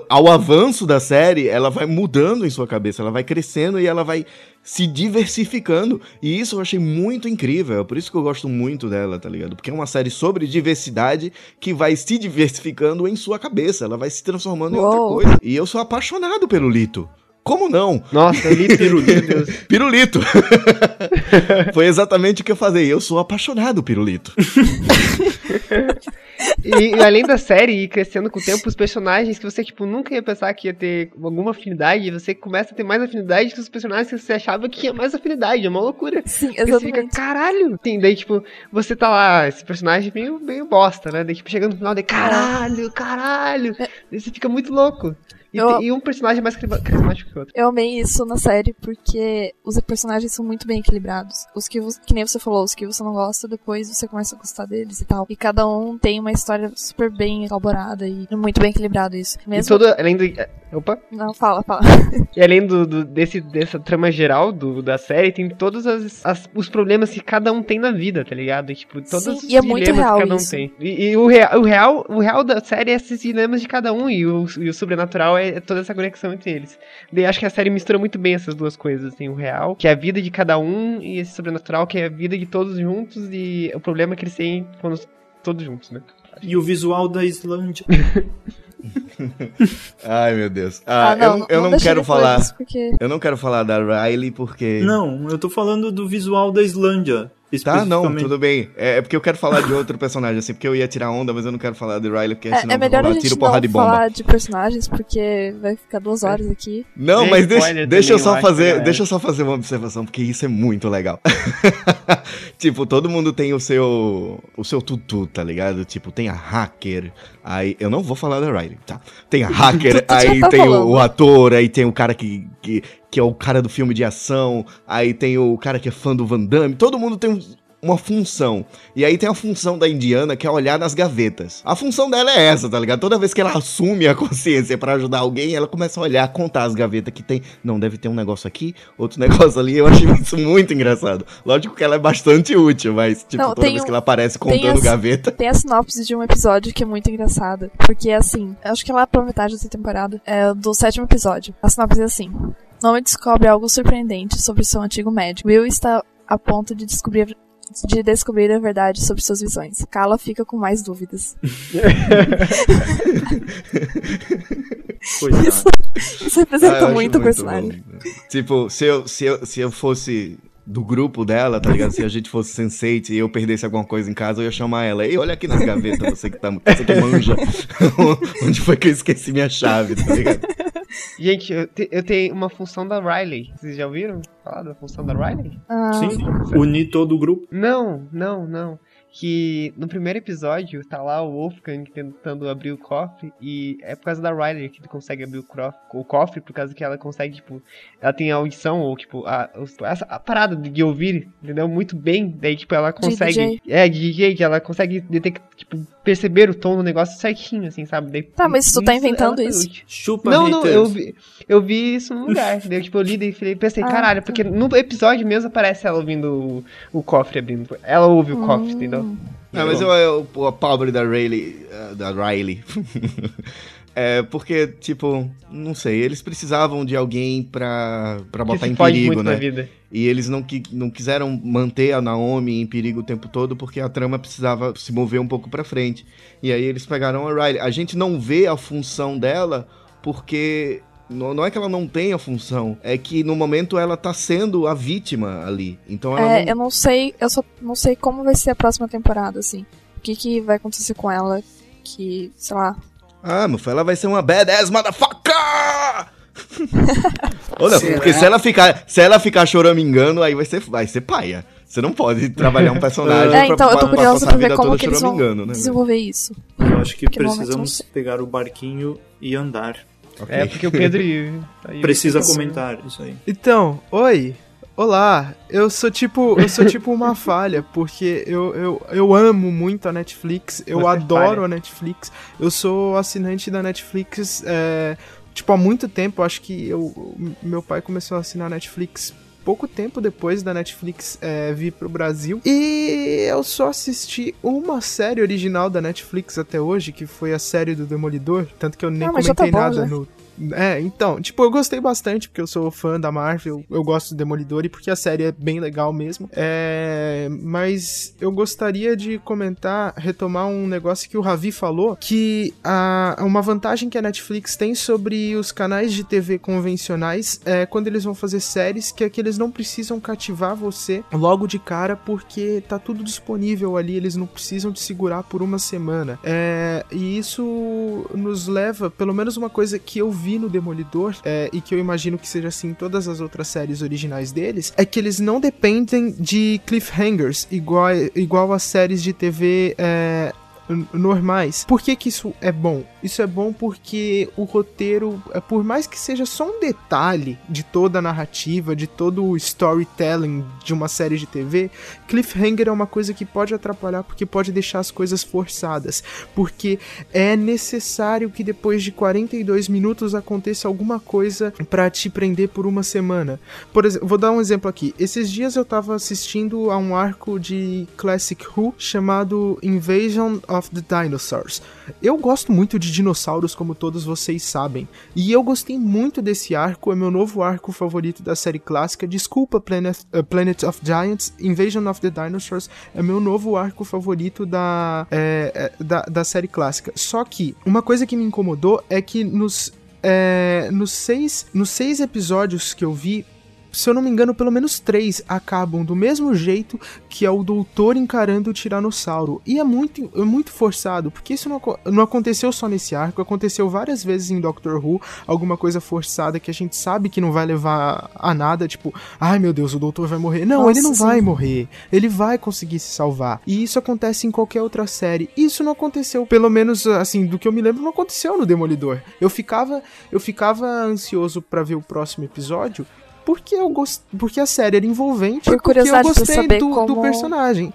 ao avanço da série, ela vai mudando em sua cabeça, ela vai crescendo e ela vai se diversificando. E isso eu achei muito incrível. É por isso que eu gosto muito dela, tá ligado? Porque é uma série sobre diversidade que vai se diversificando em sua cabeça. Ela vai se transformando em outra Uou. coisa. E eu sou apaixonado pelo Lito. Como não? Nossa, eu li *laughs* pirulito. Pirulito. *laughs* Foi exatamente o que eu falei. Eu sou apaixonado pirulito. *laughs* E, e além da série ir crescendo com o tempo, os personagens que você, tipo, nunca ia pensar que ia ter alguma afinidade, você começa a ter mais afinidade com os personagens que você achava que tinha mais afinidade. É uma loucura. Sim, Porque você fica, exatamente. caralho. Sim, daí, tipo, você tá lá, esse personagem meio, meio bosta, né? Daí, tipo, chegando no final, daí, caralho, caralho. Daí você fica muito louco. E, Eu- e um personagem mais carismático que o outro. Eu amei isso na série porque os personagens são muito bem equilibrados. Os que, que nem você falou, os que você não gosta, depois você começa a gostar deles e tal. E cada um tem uma história super bem elaborada e muito bem equilibrado isso. E Mesmo. todo, além do. Opa! Não, fala, fala. *laughs* E além do, do- desse, dessa trama geral do, da série, tem todos as, as- os problemas que cada um tem na vida, tá ligado? E, tipo, todos Sim, os e é muito dilemas real que cada um isso. tem. E, e o, real, o, real, o real da série é esses dilemas de cada um, e o, e o sobrenatural é, toda essa conexão entre eles. Daí acho que a série mistura muito bem essas duas coisas. Tem o real, que é a vida de cada um, e esse sobrenatural, que é a vida de todos juntos, e o problema que eles têm quando todos juntos, né? E o visual da Islândia. *laughs* *laughs* Ai, meu Deus. Ah, Ah, não, eu, eu não, deixa quero falar. porque Eu não quero falar da Riley porque. Não, eu tô falando do visual da Islândia. Tá, não, tudo bem. É, é porque eu quero falar de outro personagem, assim, porque eu ia tirar onda, mas eu não quero falar de Riley, porque é, senão é eu melhor a falar gente tiro não porrada de bomba. falar de personagens, porque vai ficar duas horas aqui. Não, mas deixa, deixa eu eu só fazer, deixa eu só fazer uma observação, porque isso é muito legal. *laughs* tipo, todo mundo tem o seu o seu tutu, tá ligado? Tipo, tem a hacker, aí eu não vou falar da Riley, tá? Tem a *laughs* hacker, Tu- tu já aí tá tem o, falando. o ator, aí tem o cara que, que que é o cara do filme de ação, aí tem o cara que é fã do Van Damme, todo mundo tem um- uma função. E aí tem a função da indiana que é olhar nas gavetas. A função dela é essa, tá ligado? Toda vez que ela assume a consciência pra ajudar alguém, ela começa a olhar, contar as gavetas que tem. Não, deve ter um negócio aqui, outro negócio ali. Eu achei isso muito engraçado. Lógico que ela é bastante útil, mas, tipo, Não, toda tem vez um- que ela aparece tem contando as- gaveta. Tem a sinopse de um episódio que é muito engraçada. Porque, assim, acho que lá pra metade dessa temporada, é do sétimo episódio. A sinopse é assim: Nome descobre algo surpreendente sobre seu antigo médico. Will está a ponto de descobrir. De descobrir a verdade sobre suas visões. Kala fica com mais dúvidas. Isso Ah, representa acho muito o personagem. bom. Tipo, se eu, se, eu, se eu fosse do grupo dela, tá ligado? Se a gente fosse Sense8 e eu perdesse alguma coisa em casa, eu ia chamar ela. Ei, olha aqui nas gavetas, você que, tá, você que manja. *laughs* Onde foi que eu esqueci minha chave, tá ligado? Gente, eu, te- eu tenho uma função da Riley. Vocês já ouviram falar da função da Riley? Ah, Sim, unir todo o grupo. Não, não, não. Que no primeiro episódio tá lá o Wolfgang tentando abrir o cofre e é por causa da Riley que ele consegue abrir o, crof- o cofre, por causa que ela consegue, tipo, ela tem a audição ou, tipo, a, essa, a parada de ouvir, entendeu? Muito bem, daí, tipo, ela consegue... DJ. É, de DJ, que ela consegue detect, tipo, perceber o tom do negócio certinho, assim, sabe? Daí, Tá, mas tu tá nisso inventando isso? Chupa Não, não, haters. eu vi, eu vi isso num lugar. *laughs* Daí, tipo, eu li e falei, pensei, Ah, caralho, tá. porque no episódio mesmo aparece ela ouvindo o, o cofre abrindo. Ela ouve o cofre, entendeu? Hum. Não, mas eu, eu, a pobre da Riley. eh, Da Riley. *laughs* é porque, tipo, não sei, eles precisavam de alguém pra, pra botar em perigo, né? na vida. E eles não, qui- não quiseram manter a Naomi em perigo o tempo todo porque a trama precisava se mover um pouco pra frente. E aí eles pegaram a Riley. A gente não vê a função dela porque. Não, não é que ela não tenha função, é que no momento ela tá sendo a vítima ali. Então ela É, não, eu não sei, eu só não sei como vai ser a próxima temporada, assim. O que, que vai acontecer com ela que, sei lá. Ah, meu filho, ela vai ser uma badass motherfucker! *laughs* Não, Será? porque se ela ficar, se ela ficar choramingando, aí vai ser, vai ser paia. Você não pode trabalhar um personagem *laughs* É, então, eu tô pra curiosa passar a pra ver como que eles vão né? desenvolver isso. Eu acho que Que precisamos pegar o barquinho e andar. Ok. É, porque o Pedro. *laughs* aí- Precisa comentar isso aí. Então, oi. Olá, eu sou tipo, eu sou tipo uma *laughs* falha, porque eu, eu, eu amo muito a Netflix, eu Você é adoro falha. a Netflix, eu sou assinante da Netflix, é, tipo, há muito tempo, acho que eu, meu pai começou a assinar a Netflix pouco tempo depois da Netflix é, vir pro Brasil, e eu só assisti uma série original da Netflix até hoje, que foi a série do Demolidor, tanto que eu nem Ah, tá comentei bom, nada já. no É, então, tipo, eu gostei bastante porque eu sou fã da Marvel, eu gosto do Demolidor e porque a série é bem legal mesmo. É, mas eu gostaria de comentar, retomar um negócio que o Ravi falou, que a, uma vantagem que a Netflix tem sobre os canais de TV convencionais é quando eles vão fazer séries, que é que eles não precisam cativar você logo de cara porque tá tudo disponível ali, eles não precisam te segurar por uma semana. É, e isso nos leva, pelo menos uma coisa que eu vi no Demolidor, é, e que eu imagino que seja assim em todas as outras séries originais deles, é que eles não dependem de cliffhangers igual, igual as séries de TV é, normais. Por que, que isso é bom? Isso é bom porque o roteiro, é, por mais que seja só um detalhe de toda a narrativa, de todo o storytelling de uma série de TV, cliffhanger é uma coisa que pode atrapalhar porque pode deixar as coisas forçadas. Porque é necessário que depois de 42 minutos aconteça alguma coisa para te prender por uma semana. Por exemplo, vou dar um exemplo aqui. Esses dias eu tava assistindo a um arco de Classic Who chamado Invasion of the Dinosaurs. Eu gosto muito de dinossauros, como todos vocês sabem, e eu gostei muito desse arco, é meu novo arco favorito da série clássica. Desculpa, Planet, uh, Planet of Giants, Invasion of the Dinosaurs é meu novo arco favorito da, é, da, da série clássica. Só que uma coisa que me incomodou é que nos é, nos, seis, nos seis episódios que eu vi, se eu não me engano, pelo menos três acabam do mesmo jeito que é o doutor encarando o tiranossauro. E é muito, é muito forçado, porque isso não, não aconteceu só nesse arco, aconteceu várias vezes em Doctor Who, alguma coisa forçada que a gente sabe que não vai levar a nada, tipo, ai meu Deus, o doutor vai morrer. Não, Nossa, ele não sim. vai morrer. Ele vai conseguir se salvar. E isso acontece em qualquer outra série. Isso não aconteceu, pelo menos assim, do que eu me lembro, não aconteceu no Demolidor. Eu ficava, eu ficava ansioso para ver o próximo episódio, porque eu gost... porque a série era envolvente Por porque eu gostei do, do, personagem.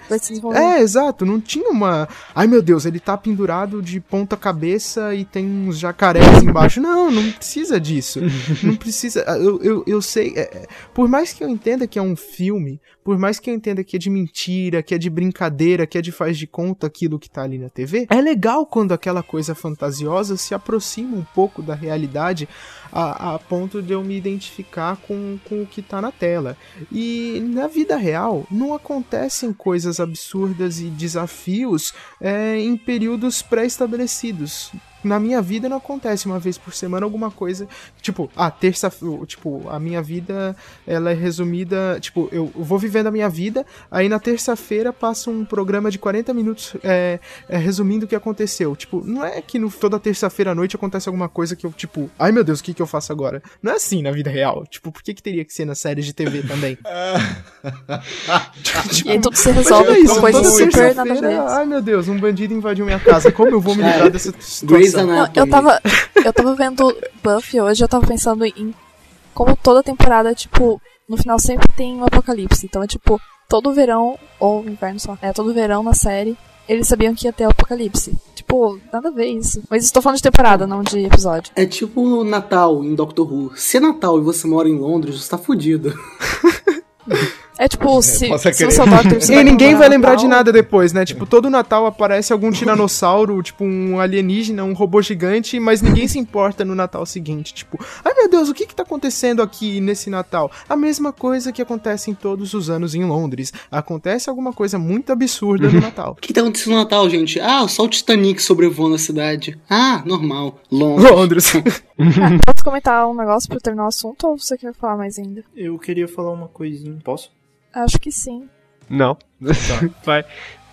É, exato, não tinha uma. Ai meu Deus, ele tá pendurado de ponta cabeça e tem uns jacarés embaixo. Não, não precisa disso. *laughs* não precisa. Eu, eu, eu sei. É, é, por mais que eu entenda que é um filme, por mais que eu entenda que é de mentira, que é de brincadeira, que é de faz de conta aquilo que tá ali na TV, é legal quando aquela coisa fantasiosa se aproxima um pouco da realidade a, a ponto de eu me identificar com, com o que tá na tela. E na vida real não acontecem coisas absurdas e desafios é, em períodos pré-estabelecidos na minha vida não acontece uma vez por semana alguma coisa, tipo, a terça, tipo, a minha vida, ela é resumida, tipo, eu vou vivendo a minha vida, aí na terça-feira passa um programa de 40 minutos é, é, resumindo o que aconteceu. Tipo, não é que no, toda terça-feira à noite acontece alguma coisa que eu, tipo, ai meu Deus, o que que eu faço agora? Não é assim na vida real. Tipo, por que que teria que ser na série de TV também? *laughs* *laughs* tipo, e aí tudo se resolve com coisas super nada a ver. Ai meu Deus, um bandido invadiu minha casa, como eu vou me *laughs* livrar dessa situação? Não, eu tava, eu tava vendo Buffy hoje, eu tava pensando em como toda temporada, tipo, no final sempre tem um apocalipse. Então é tipo, todo verão, ou inverno só, é todo verão na série, eles sabiam que ia ter o apocalipse. Tipo, nada a ver isso. Mas estou falando de temporada, não de episódio. É tipo Natal em Doctor Who. Se é Natal e você mora em Londres, você tá fudido. *laughs* É tipo, é, se, se o seu *laughs* E ninguém vai lembrar Natal. de nada depois, né? Tipo, todo Natal aparece algum tiranossauro, tipo um alienígena, um robô gigante, mas ninguém se importa no Natal seguinte. Tipo, ai meu Deus, o que que tá acontecendo aqui nesse Natal? A mesma coisa que acontece em todos os anos em Londres. Acontece alguma coisa muito absurda no Natal. O que tá acontecendo no Natal, gente? Ah, só o Titanic sobrevoando a cidade. Ah, normal. Londres. Londres. *laughs* ah, posso comentar um negócio pra terminar o assunto ou você quer falar mais ainda? Eu queria falar uma coisinha. Posso? Acho que sim. Não. Tá. *laughs* Vai.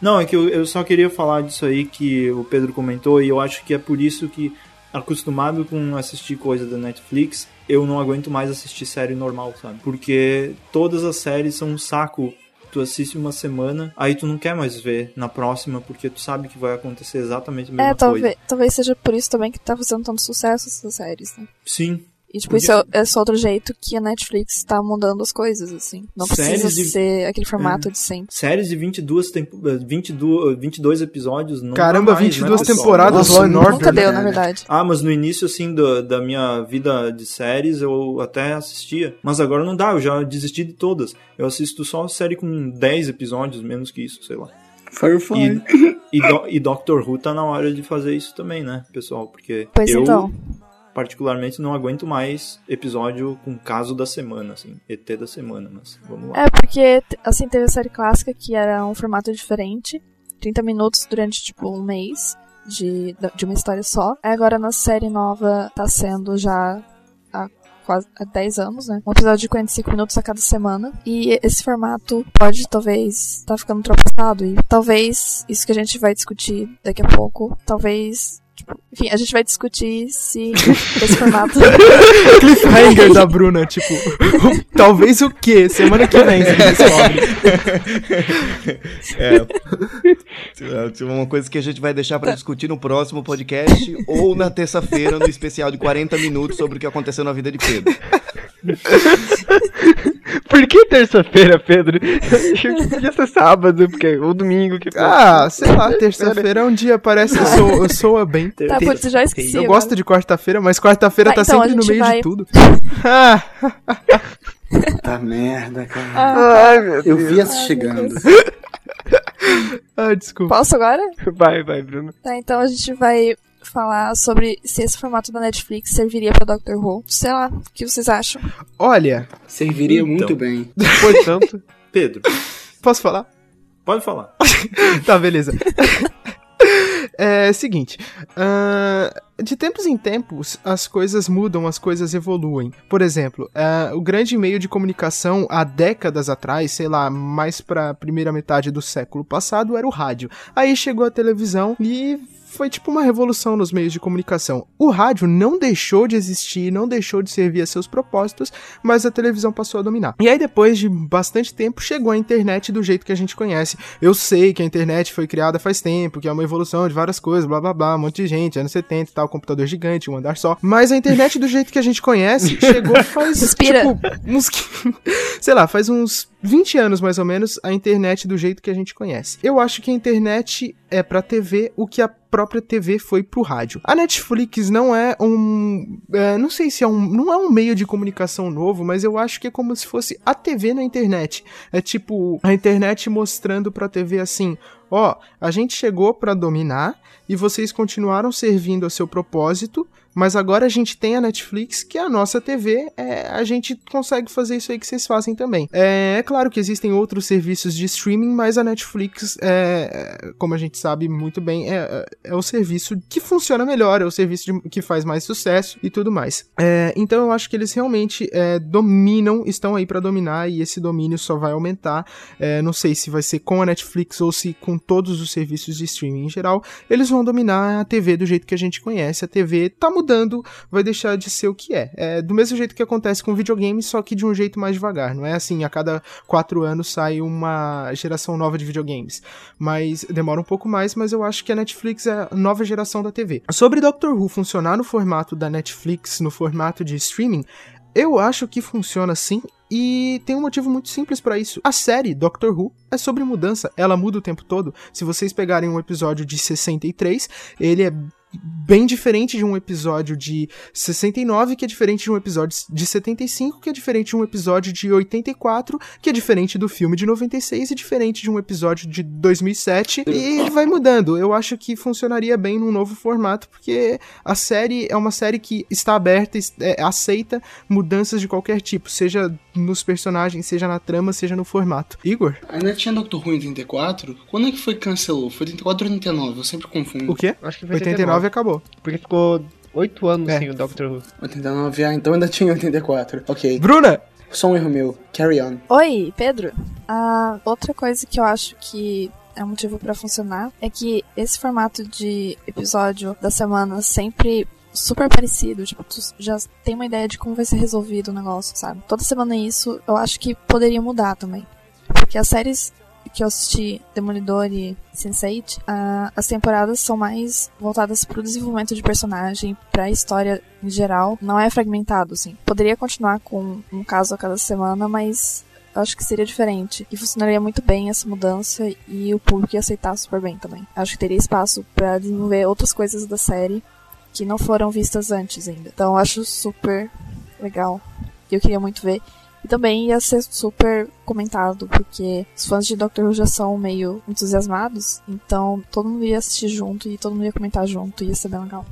Não, é que eu, eu só queria falar disso aí que o Pedro comentou, e eu acho que é por isso que, acostumado com assistir coisa da Netflix, eu não aguento mais assistir série normal, sabe? Porque todas as séries são um saco. Tu assiste uma semana, aí tu não quer mais ver na próxima, porque tu sabe que vai acontecer exatamente a mesma é, talvez, coisa. Talvez seja por isso também que tá fazendo tanto sucesso essas séries, né? Sim, e, tipo, isso é, é só outro jeito que a Netflix tá mudando as coisas, assim. Não Séries precisa de... ser aquele formato é. de sempre. Séries de 22, tempo... 22, 22 episódios, não Caramba, mais, 22 né, temporadas Law and Order. Nunca deu, na verdade. Ah, mas no início, assim, do, da minha vida de séries, eu até assistia. Mas agora não dá, eu já desisti de todas. Eu assisto só série com 10 episódios, menos que isso, sei lá. Firefly. E, e, do, e Doctor Who tá na hora de fazer isso também, né, pessoal? Porque pois eu... então particularmente não aguento mais episódio com caso da semana, assim, ET da semana, mas vamos lá. É, porque, assim, teve a série clássica que era um formato diferente, 30 minutos durante, tipo, um mês de, de uma história só. Agora na série nova tá sendo já há quase há 10 anos, né? Um episódio de 45 minutos a cada semana. E esse formato pode, talvez, tá ficando ultrapassado. E talvez, isso que a gente vai discutir daqui a pouco, talvez enfim, a gente vai discutir se *laughs* esse formato. Cliffhanger *laughs* da Bruna, tipo, *laughs* talvez o quê? Semana que vem você descobre. É. Uma coisa que a gente vai deixar pra discutir no próximo podcast ou na terça-feira no especial de 40 minutos sobre o que aconteceu na vida de Pedro. *laughs* Por que terça-feira, Pedro? Achei que podia ser sábado, porque, ou domingo. Que Ah, sei lá, terça-feira é um dia, parece que soa, soa bem. Tá, putz, eu já esqueci. Eu agora. gosto de quarta-feira, mas quarta-feira Ah, tá então, a sempre no meio vai- de tudo. Ah, *laughs* Tá merda, cara. Ah, Ai, meu Eu Deus. vi essa chegando. *laughs* ah, desculpa. posso agora? Vai, vai, Bruno. Tá, então a gente vai falar sobre se esse formato da Netflix serviria pra Doctor Who. Sei lá, o que vocês acham? Olha, Serviria Então. muito bem. Portanto, *laughs* Pedro, posso falar? pode falar. *laughs* Tá, beleza. *laughs* É seguinte, ah, de tempos em tempos as coisas mudam, as coisas evoluem. Por exemplo, ah, o grande meio de comunicação há décadas atrás, sei lá, mais pra primeira metade do século passado, era o rádio. Aí chegou a televisão e foi tipo uma revolução nos meios de comunicação. O rádio não deixou de existir, não deixou de servir a seus propósitos, mas a televisão passou a dominar. E aí depois de bastante tempo chegou a internet do jeito que a gente conhece. Eu sei que a internet foi criada faz tempo, que é uma evolução de várias coisas, blá blá blá, um monte de gente, anos 70 e tal, computador gigante, um andar só. Mas a internet do jeito que a gente conhece *laughs* chegou faz Respira. tipo uns *laughs* sei lá, faz uns 20 anos mais ou menos a internet do jeito que a gente conhece. Eu acho que a internet é pra TV o que a própria TV foi pro rádio. A Netflix não é um, é, não sei se é um, não é um meio de comunicação novo, mas eu acho que é como se fosse a TV na internet. É tipo a internet mostrando pra TV assim, ó, a gente chegou pra dominar e vocês continuaram servindo ao seu propósito, mas agora a gente tem a Netflix, que é a nossa TV, é, a gente consegue fazer isso aí que vocês fazem também. É, é claro que existem outros serviços de streaming, mas a Netflix, é, é, como a gente sabe muito bem, é, é o serviço que funciona melhor, é o serviço de- que faz mais sucesso e tudo mais. É, então eu acho que eles realmente é, dominam, estão aí pra dominar e esse domínio só vai aumentar. É, não sei se vai ser com a Netflix ou se com todos os serviços de streaming em geral, eles vão dominar a TV do jeito que a gente conhece. A TV tá mudando, vai deixar de ser o que é. É do mesmo jeito que acontece com videogames, só que de um jeito mais devagar. Não é assim, a cada quatro anos sai uma geração nova de videogames. Mas demora um pouco mais, mas eu acho que a Netflix é a nova geração da TV. Sobre Doctor Who funcionar no formato da Netflix, no formato de streaming, eu acho que funciona sim. E tem um motivo muito simples pra isso. A série Doctor Who é sobre mudança, ela muda o tempo todo. Se vocês pegarem um episódio de 63, ele é bem diferente de um episódio de 69, que é diferente de um episódio de 75, que é diferente de um episódio de 84, que é diferente do filme de 96 e diferente de um episódio de 2007 e vai mudando. Eu acho que funcionaria bem num novo formato, porque a série é uma série que está aberta, é, aceita mudanças de qualquer tipo, seja nos personagens, seja na trama, seja no formato. Igor, Ainda tinha Doctor Who em 84? Quando é que foi cancelou? Foi 84 ou 89? Eu sempre confundo. o quê? acho que foi 89 acabou. Porque ficou oito anos É. sem o Doctor Who. 89, ah, então ainda *laughs* tinha 84. Ok. Bruna! Só um erro meu. Carry on. Oi, Pedro. Ah, outra coisa que eu acho que é um motivo pra funcionar é que esse formato de episódio da semana sempre super parecido, tipo, tu já tem uma ideia de como vai ser resolvido o negócio, sabe? Toda semana é isso, eu acho que poderia mudar também. Porque as séries que eu assisti, Demolidor e Sense8, ah, as temporadas são mais voltadas pro desenvolvimento de personagem, pra história em geral. Não é fragmentado, assim. Poderia continuar com um caso a cada semana, mas acho que seria diferente. E funcionaria muito bem essa mudança e o público ia aceitar super bem também. Acho que teria espaço pra desenvolver outras coisas da série que não foram vistas antes ainda. Então acho super legal. Eu queria muito ver. E também ia ser super comentado, porque os fãs de Doctor Who já são meio entusiasmados, então todo mundo ia assistir junto e todo mundo ia comentar junto, ia ser bem legal.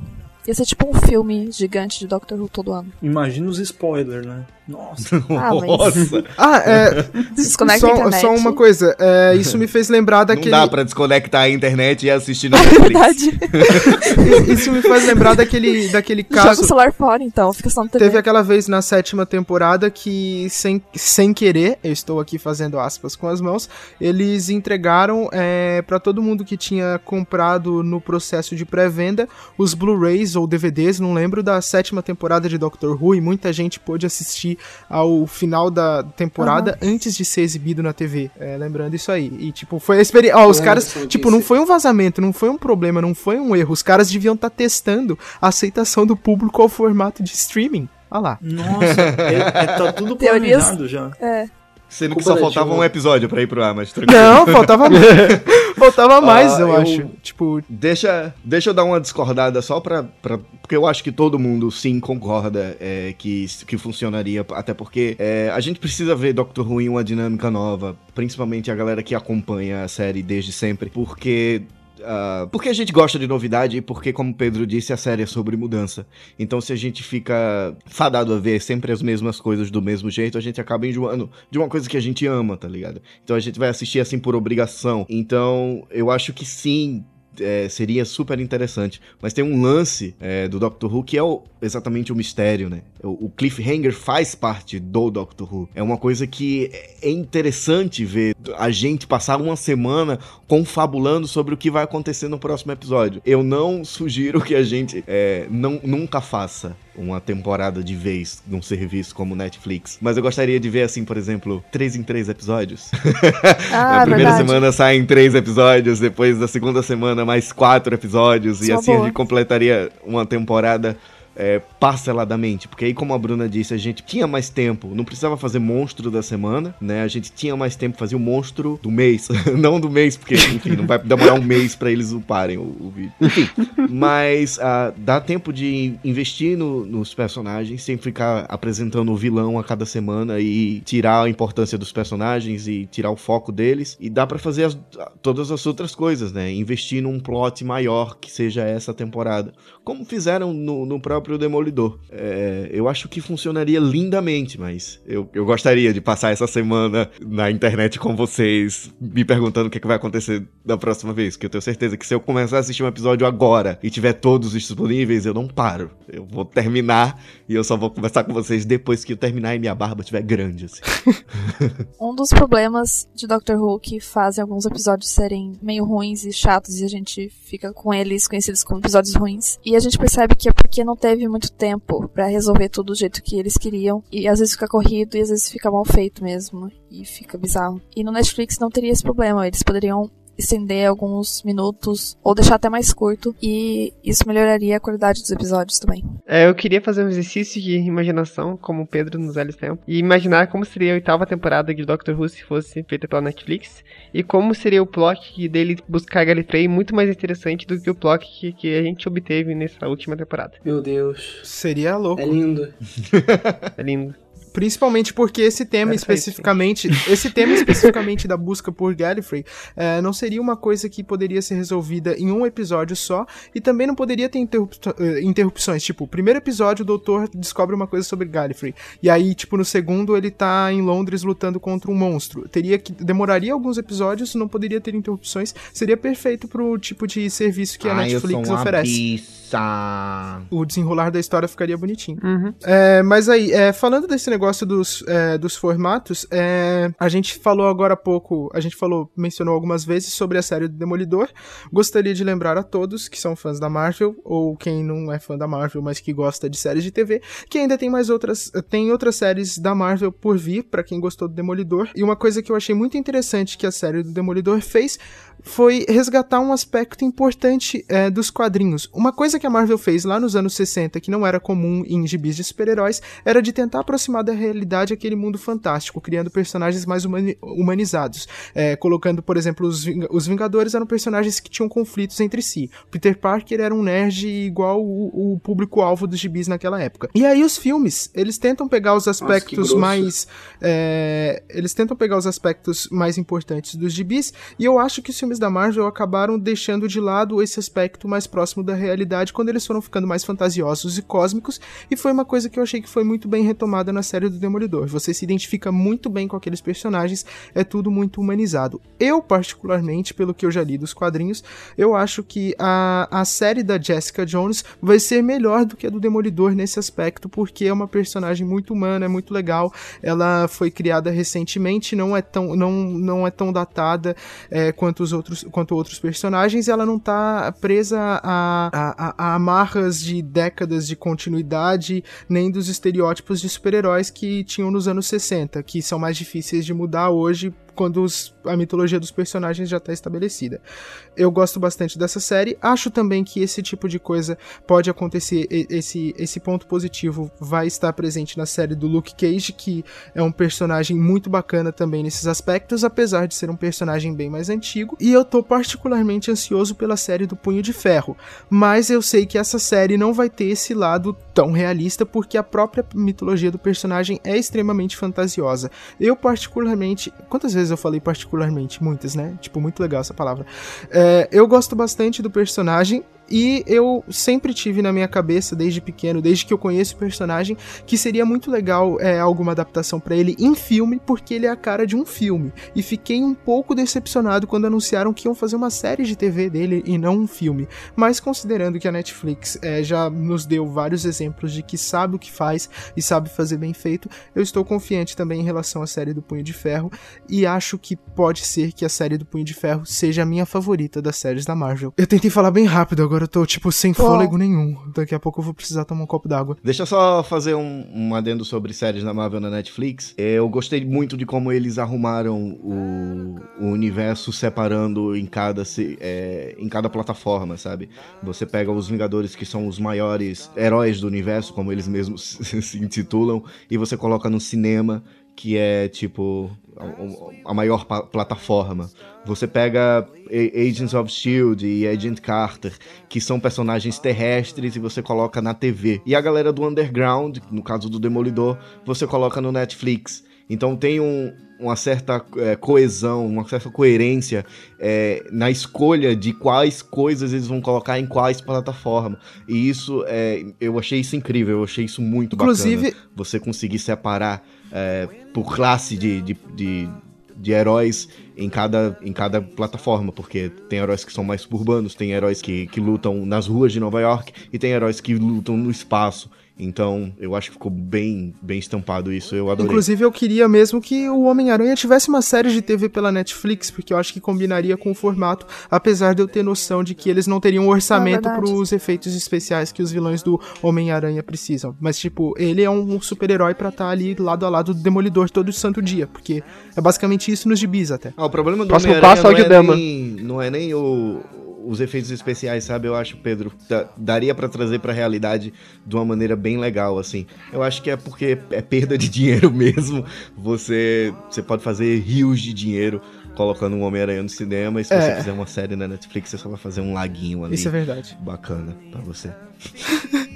Ia ser tipo um filme gigante de Doctor Who todo ano. Imagina os spoilers, né? Nossa. *laughs* Ah, mas Nossa, *laughs* Ah, é. *laughs* desconecta a só, internet. só uma coisa, é, isso me fez lembrar não daquele. dá pra desconectar a internet e assistir no É Netflix. verdade. Isso me faz lembrar daquele, daquele Joga o caso. celular fora, então. Fica só no TV. Teve aquela vez na sétima temporada que, sem, sem querer, eu estou aqui fazendo aspas com as mãos, eles entregaram é, para todo mundo que tinha comprado no processo de pré-venda os Blu-rays ou DVDs, não lembro, da sétima temporada de Doctor Who e muita gente pôde assistir ao final da temporada antes de ser exibido na TV. É, lembrando isso aí. E, tipo, foi a experiência. Ó, os caras, tipo, não foi um vazamento, não foi um problema, não foi um erro. Os caras deviam estar testando a aceitação do público ao formato de streaming. Olha lá. Nossa, é, é- tá tudo *laughs* Teorias- planejado já. É. Sendo que só faltava um episódio pra ir pro ar, mas tranquilo. Não, *laughs* faltava mais. *laughs* faltava mais, Ah, eu, eu- acho. Tipo, Deixa, deixa eu dar uma discordada só pra, pra. Porque eu acho que todo mundo sim concorda é, que, que funcionaria. Até porque é, a gente precisa ver Doctor Who em uma dinâmica nova. Principalmente a galera que acompanha a série desde sempre. Porque. Ah, porque a gente gosta de novidade e porque, como Pedro disse, a série é sobre mudança. Então, se a gente fica fadado a ver sempre as mesmas coisas do mesmo jeito, a gente acaba enjoando de uma coisa que a gente ama, tá ligado? Então a gente vai assistir assim por obrigação. Então, eu acho que sim, é, seria super interessante. Mas tem um lance é, do Doctor Who que é o- exatamente o mistério, né? O, o cliffhanger faz parte do Doctor Who. É uma coisa que é interessante ver a gente passar uma semana confabulando sobre o que vai acontecer no próximo episódio. Eu não sugiro que a gente é, não, nunca faça uma temporada de vez num serviço como Netflix. Mas eu gostaria de ver, assim, por exemplo, três em três episódios. *laughs* Ah, Na primeira verdade. semana saem três episódios, depois da segunda semana mais quatro episódios, Isso e assim a boa. gente completaria uma temporada é, parceladamente. Porque aí, como a Bruna disse, a gente tinha mais tempo, não precisava fazer monstro da semana, né? A gente tinha mais tempo, fazia o monstro do mês. *laughs* não do mês, porque, enfim, não vai demorar um mês pra eles uparem o, o vídeo. Enfim, mas ah, dá tempo de investir no- nos personagens sem ficar apresentando o vilão a cada semana e tirar a importância dos personagens e tirar o foco deles. E dá pra fazer as- todas as outras coisas, né? Investir num plot maior que seja essa temporada. Como fizeram no, no próprio Demolidor. É, eu acho que funcionaria lindamente, mas eu, eu gostaria de passar essa semana na internet com vocês, me perguntando o que, é que vai acontecer da próxima vez. Porque eu tenho certeza que se eu começar a assistir um episódio agora e tiver todos disponíveis, eu não paro. Eu vou terminar e eu só vou conversar com vocês depois que eu terminar e minha barba estiver grande, assim. *laughs* Um dos problemas de Doctor Who que fazem alguns episódios serem meio ruins e chatos e a gente fica com eles conhecidos como episódios ruins. E a gente percebe que é porque não teve muito tempo pra resolver tudo do jeito que eles queriam. E às vezes fica corrido e às vezes fica mal feito mesmo. E fica bizarro. E no Netflix não teria esse problema. Eles poderiam estender alguns minutos ou deixar até mais curto e isso melhoraria a qualidade dos episódios também. É, eu queria fazer um exercício de imaginação, como o Pedro nos velhos tempos, e imaginar como seria a oitava temporada de Doctor Who se fosse feita pela Netflix, e como seria o plot dele buscar Gallifrey muito mais interessante do que o plot que, que a gente obteve nessa última temporada. Meu Deus. seria louco. É lindo. *laughs* É lindo. Principalmente porque esse tema Perfeito. especificamente, *laughs* esse tema especificamente da busca por Gallifrey, eh, não seria uma coisa que poderia ser resolvida em um episódio só e também não poderia ter interrup- eh, interrupções. Tipo, o primeiro episódio o doutor descobre uma coisa sobre Gallifrey e aí, tipo, no segundo ele tá em Londres lutando contra um monstro. Teria que demoraria alguns episódios, não poderia ter interrupções. Seria perfeito pro tipo de serviço que a Netflix oferece. O desenrolar da história ficaria bonitinho. Uhum. É, mas aí, é, falando desse negócio dos, é, dos formatos, é, a gente falou agora há pouco, a gente falou, mencionou algumas vezes sobre a série do Demolidor. Gostaria de lembrar a todos que são fãs da Marvel, ou quem não é fã da Marvel, mas que gosta de séries de TV, que ainda tem mais outras, tem outras séries da Marvel por vir, pra quem gostou do Demolidor. E uma coisa que eu achei muito interessante que a série do Demolidor fez foi resgatar um aspecto importante é, dos quadrinhos. Uma coisa que a Marvel fez lá nos anos 60, que não era comum em gibis de super-heróis, era de tentar aproximar à realidade aquele mundo fantástico, criando personagens mais humani humanizados. É, colocando, por exemplo, os, Ving os Vingadores eram personagens que tinham conflitos entre si. Peter Parker era um nerd igual o, o público-alvo dos gibis naquela época. E aí os filmes, eles tentam pegar os aspectos Nossa, mais. É, eles tentam pegar os aspectos mais importantes dos gibis, e eu acho que os filmes da Marvel acabaram deixando de lado esse aspecto mais próximo da realidade quando eles foram ficando mais fantasiosos e cósmicos, e foi uma coisa que eu achei que foi muito bem retomada na série do Demolidor. Você se identifica muito bem com aqueles personagens, é tudo muito humanizado. Eu, particularmente, pelo que eu já li dos quadrinhos, eu acho que a, a série da Jessica Jones vai ser melhor do que a do Demolidor nesse aspecto, porque é uma personagem muito humana, é muito legal. Ela foi criada recentemente, não é tão, não, não é tão datada é, quanto os outros, quanto outros personagens. Ela não tá presa a, a, a amarras de décadas de continuidade, nem dos estereótipos de super-heróis que tinham nos anos 60, que são mais difíceis de mudar hoje quando os, a mitologia dos personagens já está estabelecida. Eu gosto bastante dessa série. Acho também que esse tipo de coisa pode acontecer. Esse, esse ponto positivo vai estar presente na série do Luke Cage, que é um personagem muito bacana também nesses aspectos, apesar de ser um personagem bem mais antigo. E eu tô particularmente ansioso pela série do Punho de Ferro. Mas eu sei que essa série não vai ter esse lado tão realista, porque a própria mitologia do personagem é extremamente fantasiosa. Eu, particularmente. Quantas vezes eu falei particularmente? Muitas, né? Tipo, muito legal essa palavra. É, eu gosto bastante do personagem. E eu sempre tive na minha cabeça, desde pequeno, desde que eu conheço o personagem, que seria muito legal é, alguma adaptação para ele em filme, porque ele é a cara de um filme. E fiquei um pouco decepcionado quando anunciaram que iam fazer uma série de TV dele e não um filme. Mas considerando que a Netflix é, já nos deu vários exemplos de que sabe o que faz e sabe fazer bem feito, eu estou confiante também em relação à série do Punho de Ferro e acho que pode ser que a série do Punho de Ferro seja a minha favorita das séries da Marvel. Eu tentei falar bem rápido agora agora eu tô, tipo, sem fôlego nenhum. Daqui a pouco eu vou precisar tomar um copo d'água. Deixa eu só fazer um, um adendo sobre séries da Marvel na Netflix. Eu gostei muito de como eles arrumaram o, o universo separando em cada, é, em cada plataforma, sabe? Você pega os Vingadores, que são os maiores heróis do universo, como eles mesmos *laughs* se intitulam, e você coloca no cinema, que é tipo a, a maior plataforma. Você pega Agents of Shield e Agent Carter, que são personagens terrestres e você coloca na TV. E a galera do Underground, no caso do Demolidor, você coloca no Netflix. Então tem um, uma certa é, coesão, uma certa coerência é, na escolha de quais coisas eles vão colocar em quais plataformas. E isso, é, eu achei isso incrível, eu achei isso muito Inclusive... bacana. Você conseguir separar é, por classe de, de, de, de, heróis em cada, em cada plataforma, porque tem heróis que são mais urbanos, tem heróis que, que lutam nas ruas de Nova York e tem heróis que lutam no espaço. Então, eu acho que ficou bem, bem estampado isso, eu adorei. Inclusive, eu queria mesmo que o Homem-Aranha tivesse uma série de TV pela Netflix, porque eu acho que combinaria com o formato, apesar de eu ter noção de que eles não teriam um orçamento é para os efeitos especiais que os vilões do Homem-Aranha precisam. Mas, tipo, ele é um super-herói para estar tá ali lado a lado do Demolidor todo santo dia, porque é basicamente isso nos gibis até. Ah, o problema do Homem-Aranha não, é nem, não é nem o os efeitos especiais, sabe? Eu acho, Pedro, daria para trazer pra realidade de uma maneira bem legal, assim. Eu acho que é porque é perda de *laughs* dinheiro mesmo. Você, você pode fazer rios de dinheiro colocando um Homem-Aranha no cinema, e se é. você fizer uma série na Netflix, você só vai fazer um laguinho ali. Isso é verdade. Bacana para você. *laughs*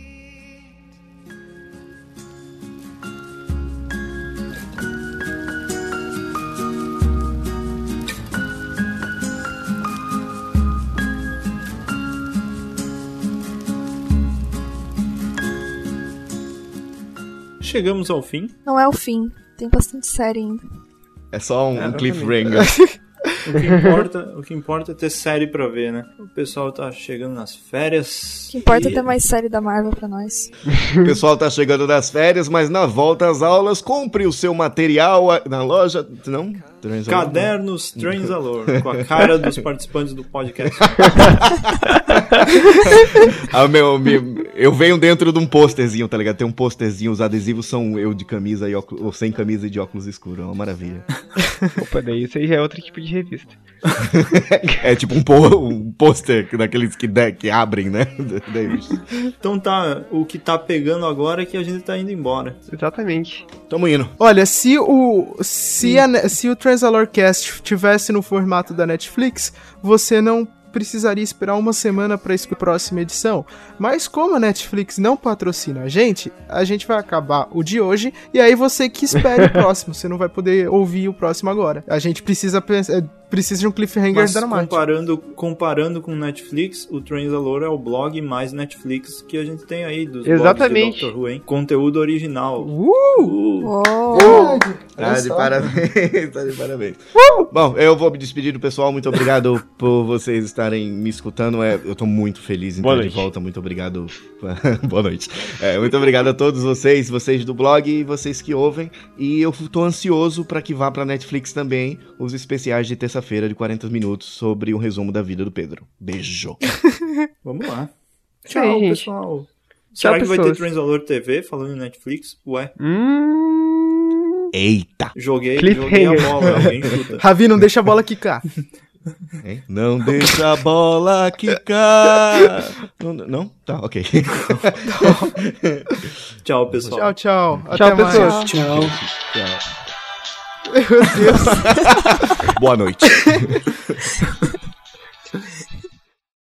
chegamos ao fim. Não é o fim, tem bastante série ainda. É só um, é, um cliffhanger. *laughs* O que, importa, o que importa é ter série pra ver, né? O pessoal tá chegando nas férias. O que importa e... é ter mais série da Marvel pra nós. o pessoal tá chegando nas férias, mas na volta às aulas, compre o seu material na loja. Não? Transalor, Cadernos Transalor, com a cara dos participantes do podcast. *laughs* ah, meu, meu, Eu venho dentro de um posterzinho, tá ligado? Tem um posterzinho, os adesivos são eu de camisa e óculos, ou sem camisa e de óculos escuros. É uma maravilha. *laughs* Opa, daí isso aí já é outro tipo de revista. *laughs* é tipo um, po- um pôster daqueles que, de- que abrem, né? *laughs* Daí, Então tá, o que tá pegando agora é que a gente tá indo embora. Exatamente. Tamo indo. Olha, se o se, a se o Transalorcast tivesse no formato da Netflix, você não precisaria esperar uma semana para a próxima edição. Mas como a Netflix não patrocina a gente, a gente vai acabar o de hoje e aí você que espere o *laughs* próximo. Você não vai poder ouvir o próximo agora. A gente precisa pensar, precisa de um cliffhanger Mas dramático. comparando, comparando com Netflix, o Transalore é o blog mais Netflix que a gente tem aí dos Exatamente. blogs de Doctor Who, hein? Conteúdo original. Uh! Uh! Uou! Tá de parabéns, tá de parabéns. *laughs* Bom, eu vou me despedir do pessoal. Muito obrigado por vocês estarem me escutando. É, eu tô muito feliz em Boa estar de noite. volta. Muito obrigado. *laughs* Boa noite. É, muito obrigado a todos vocês, vocês do blog e vocês que ouvem. E eu tô ansioso pra que vá pra Netflix também os especiais de terça-feira de 40 minutos sobre um resumo da vida do Pedro. Beijo. *laughs* Vamos lá. Tchau, gente. pessoal. Será que vai ter pessoas. Transalore TV falando em Netflix? Ué, Hum. Eita! joguei, joguei a bola, alguém *laughs* chuta. Ravi, não deixa a bola quicar. *laughs* Hein? Não deixa a bola quicar. Não? não? Tá, ok. Tchau, pessoal. Tchau, tchau. Tchau, Até mais. pessoas. Tchau. Tchau. Meu Deus. Boa noite. *laughs*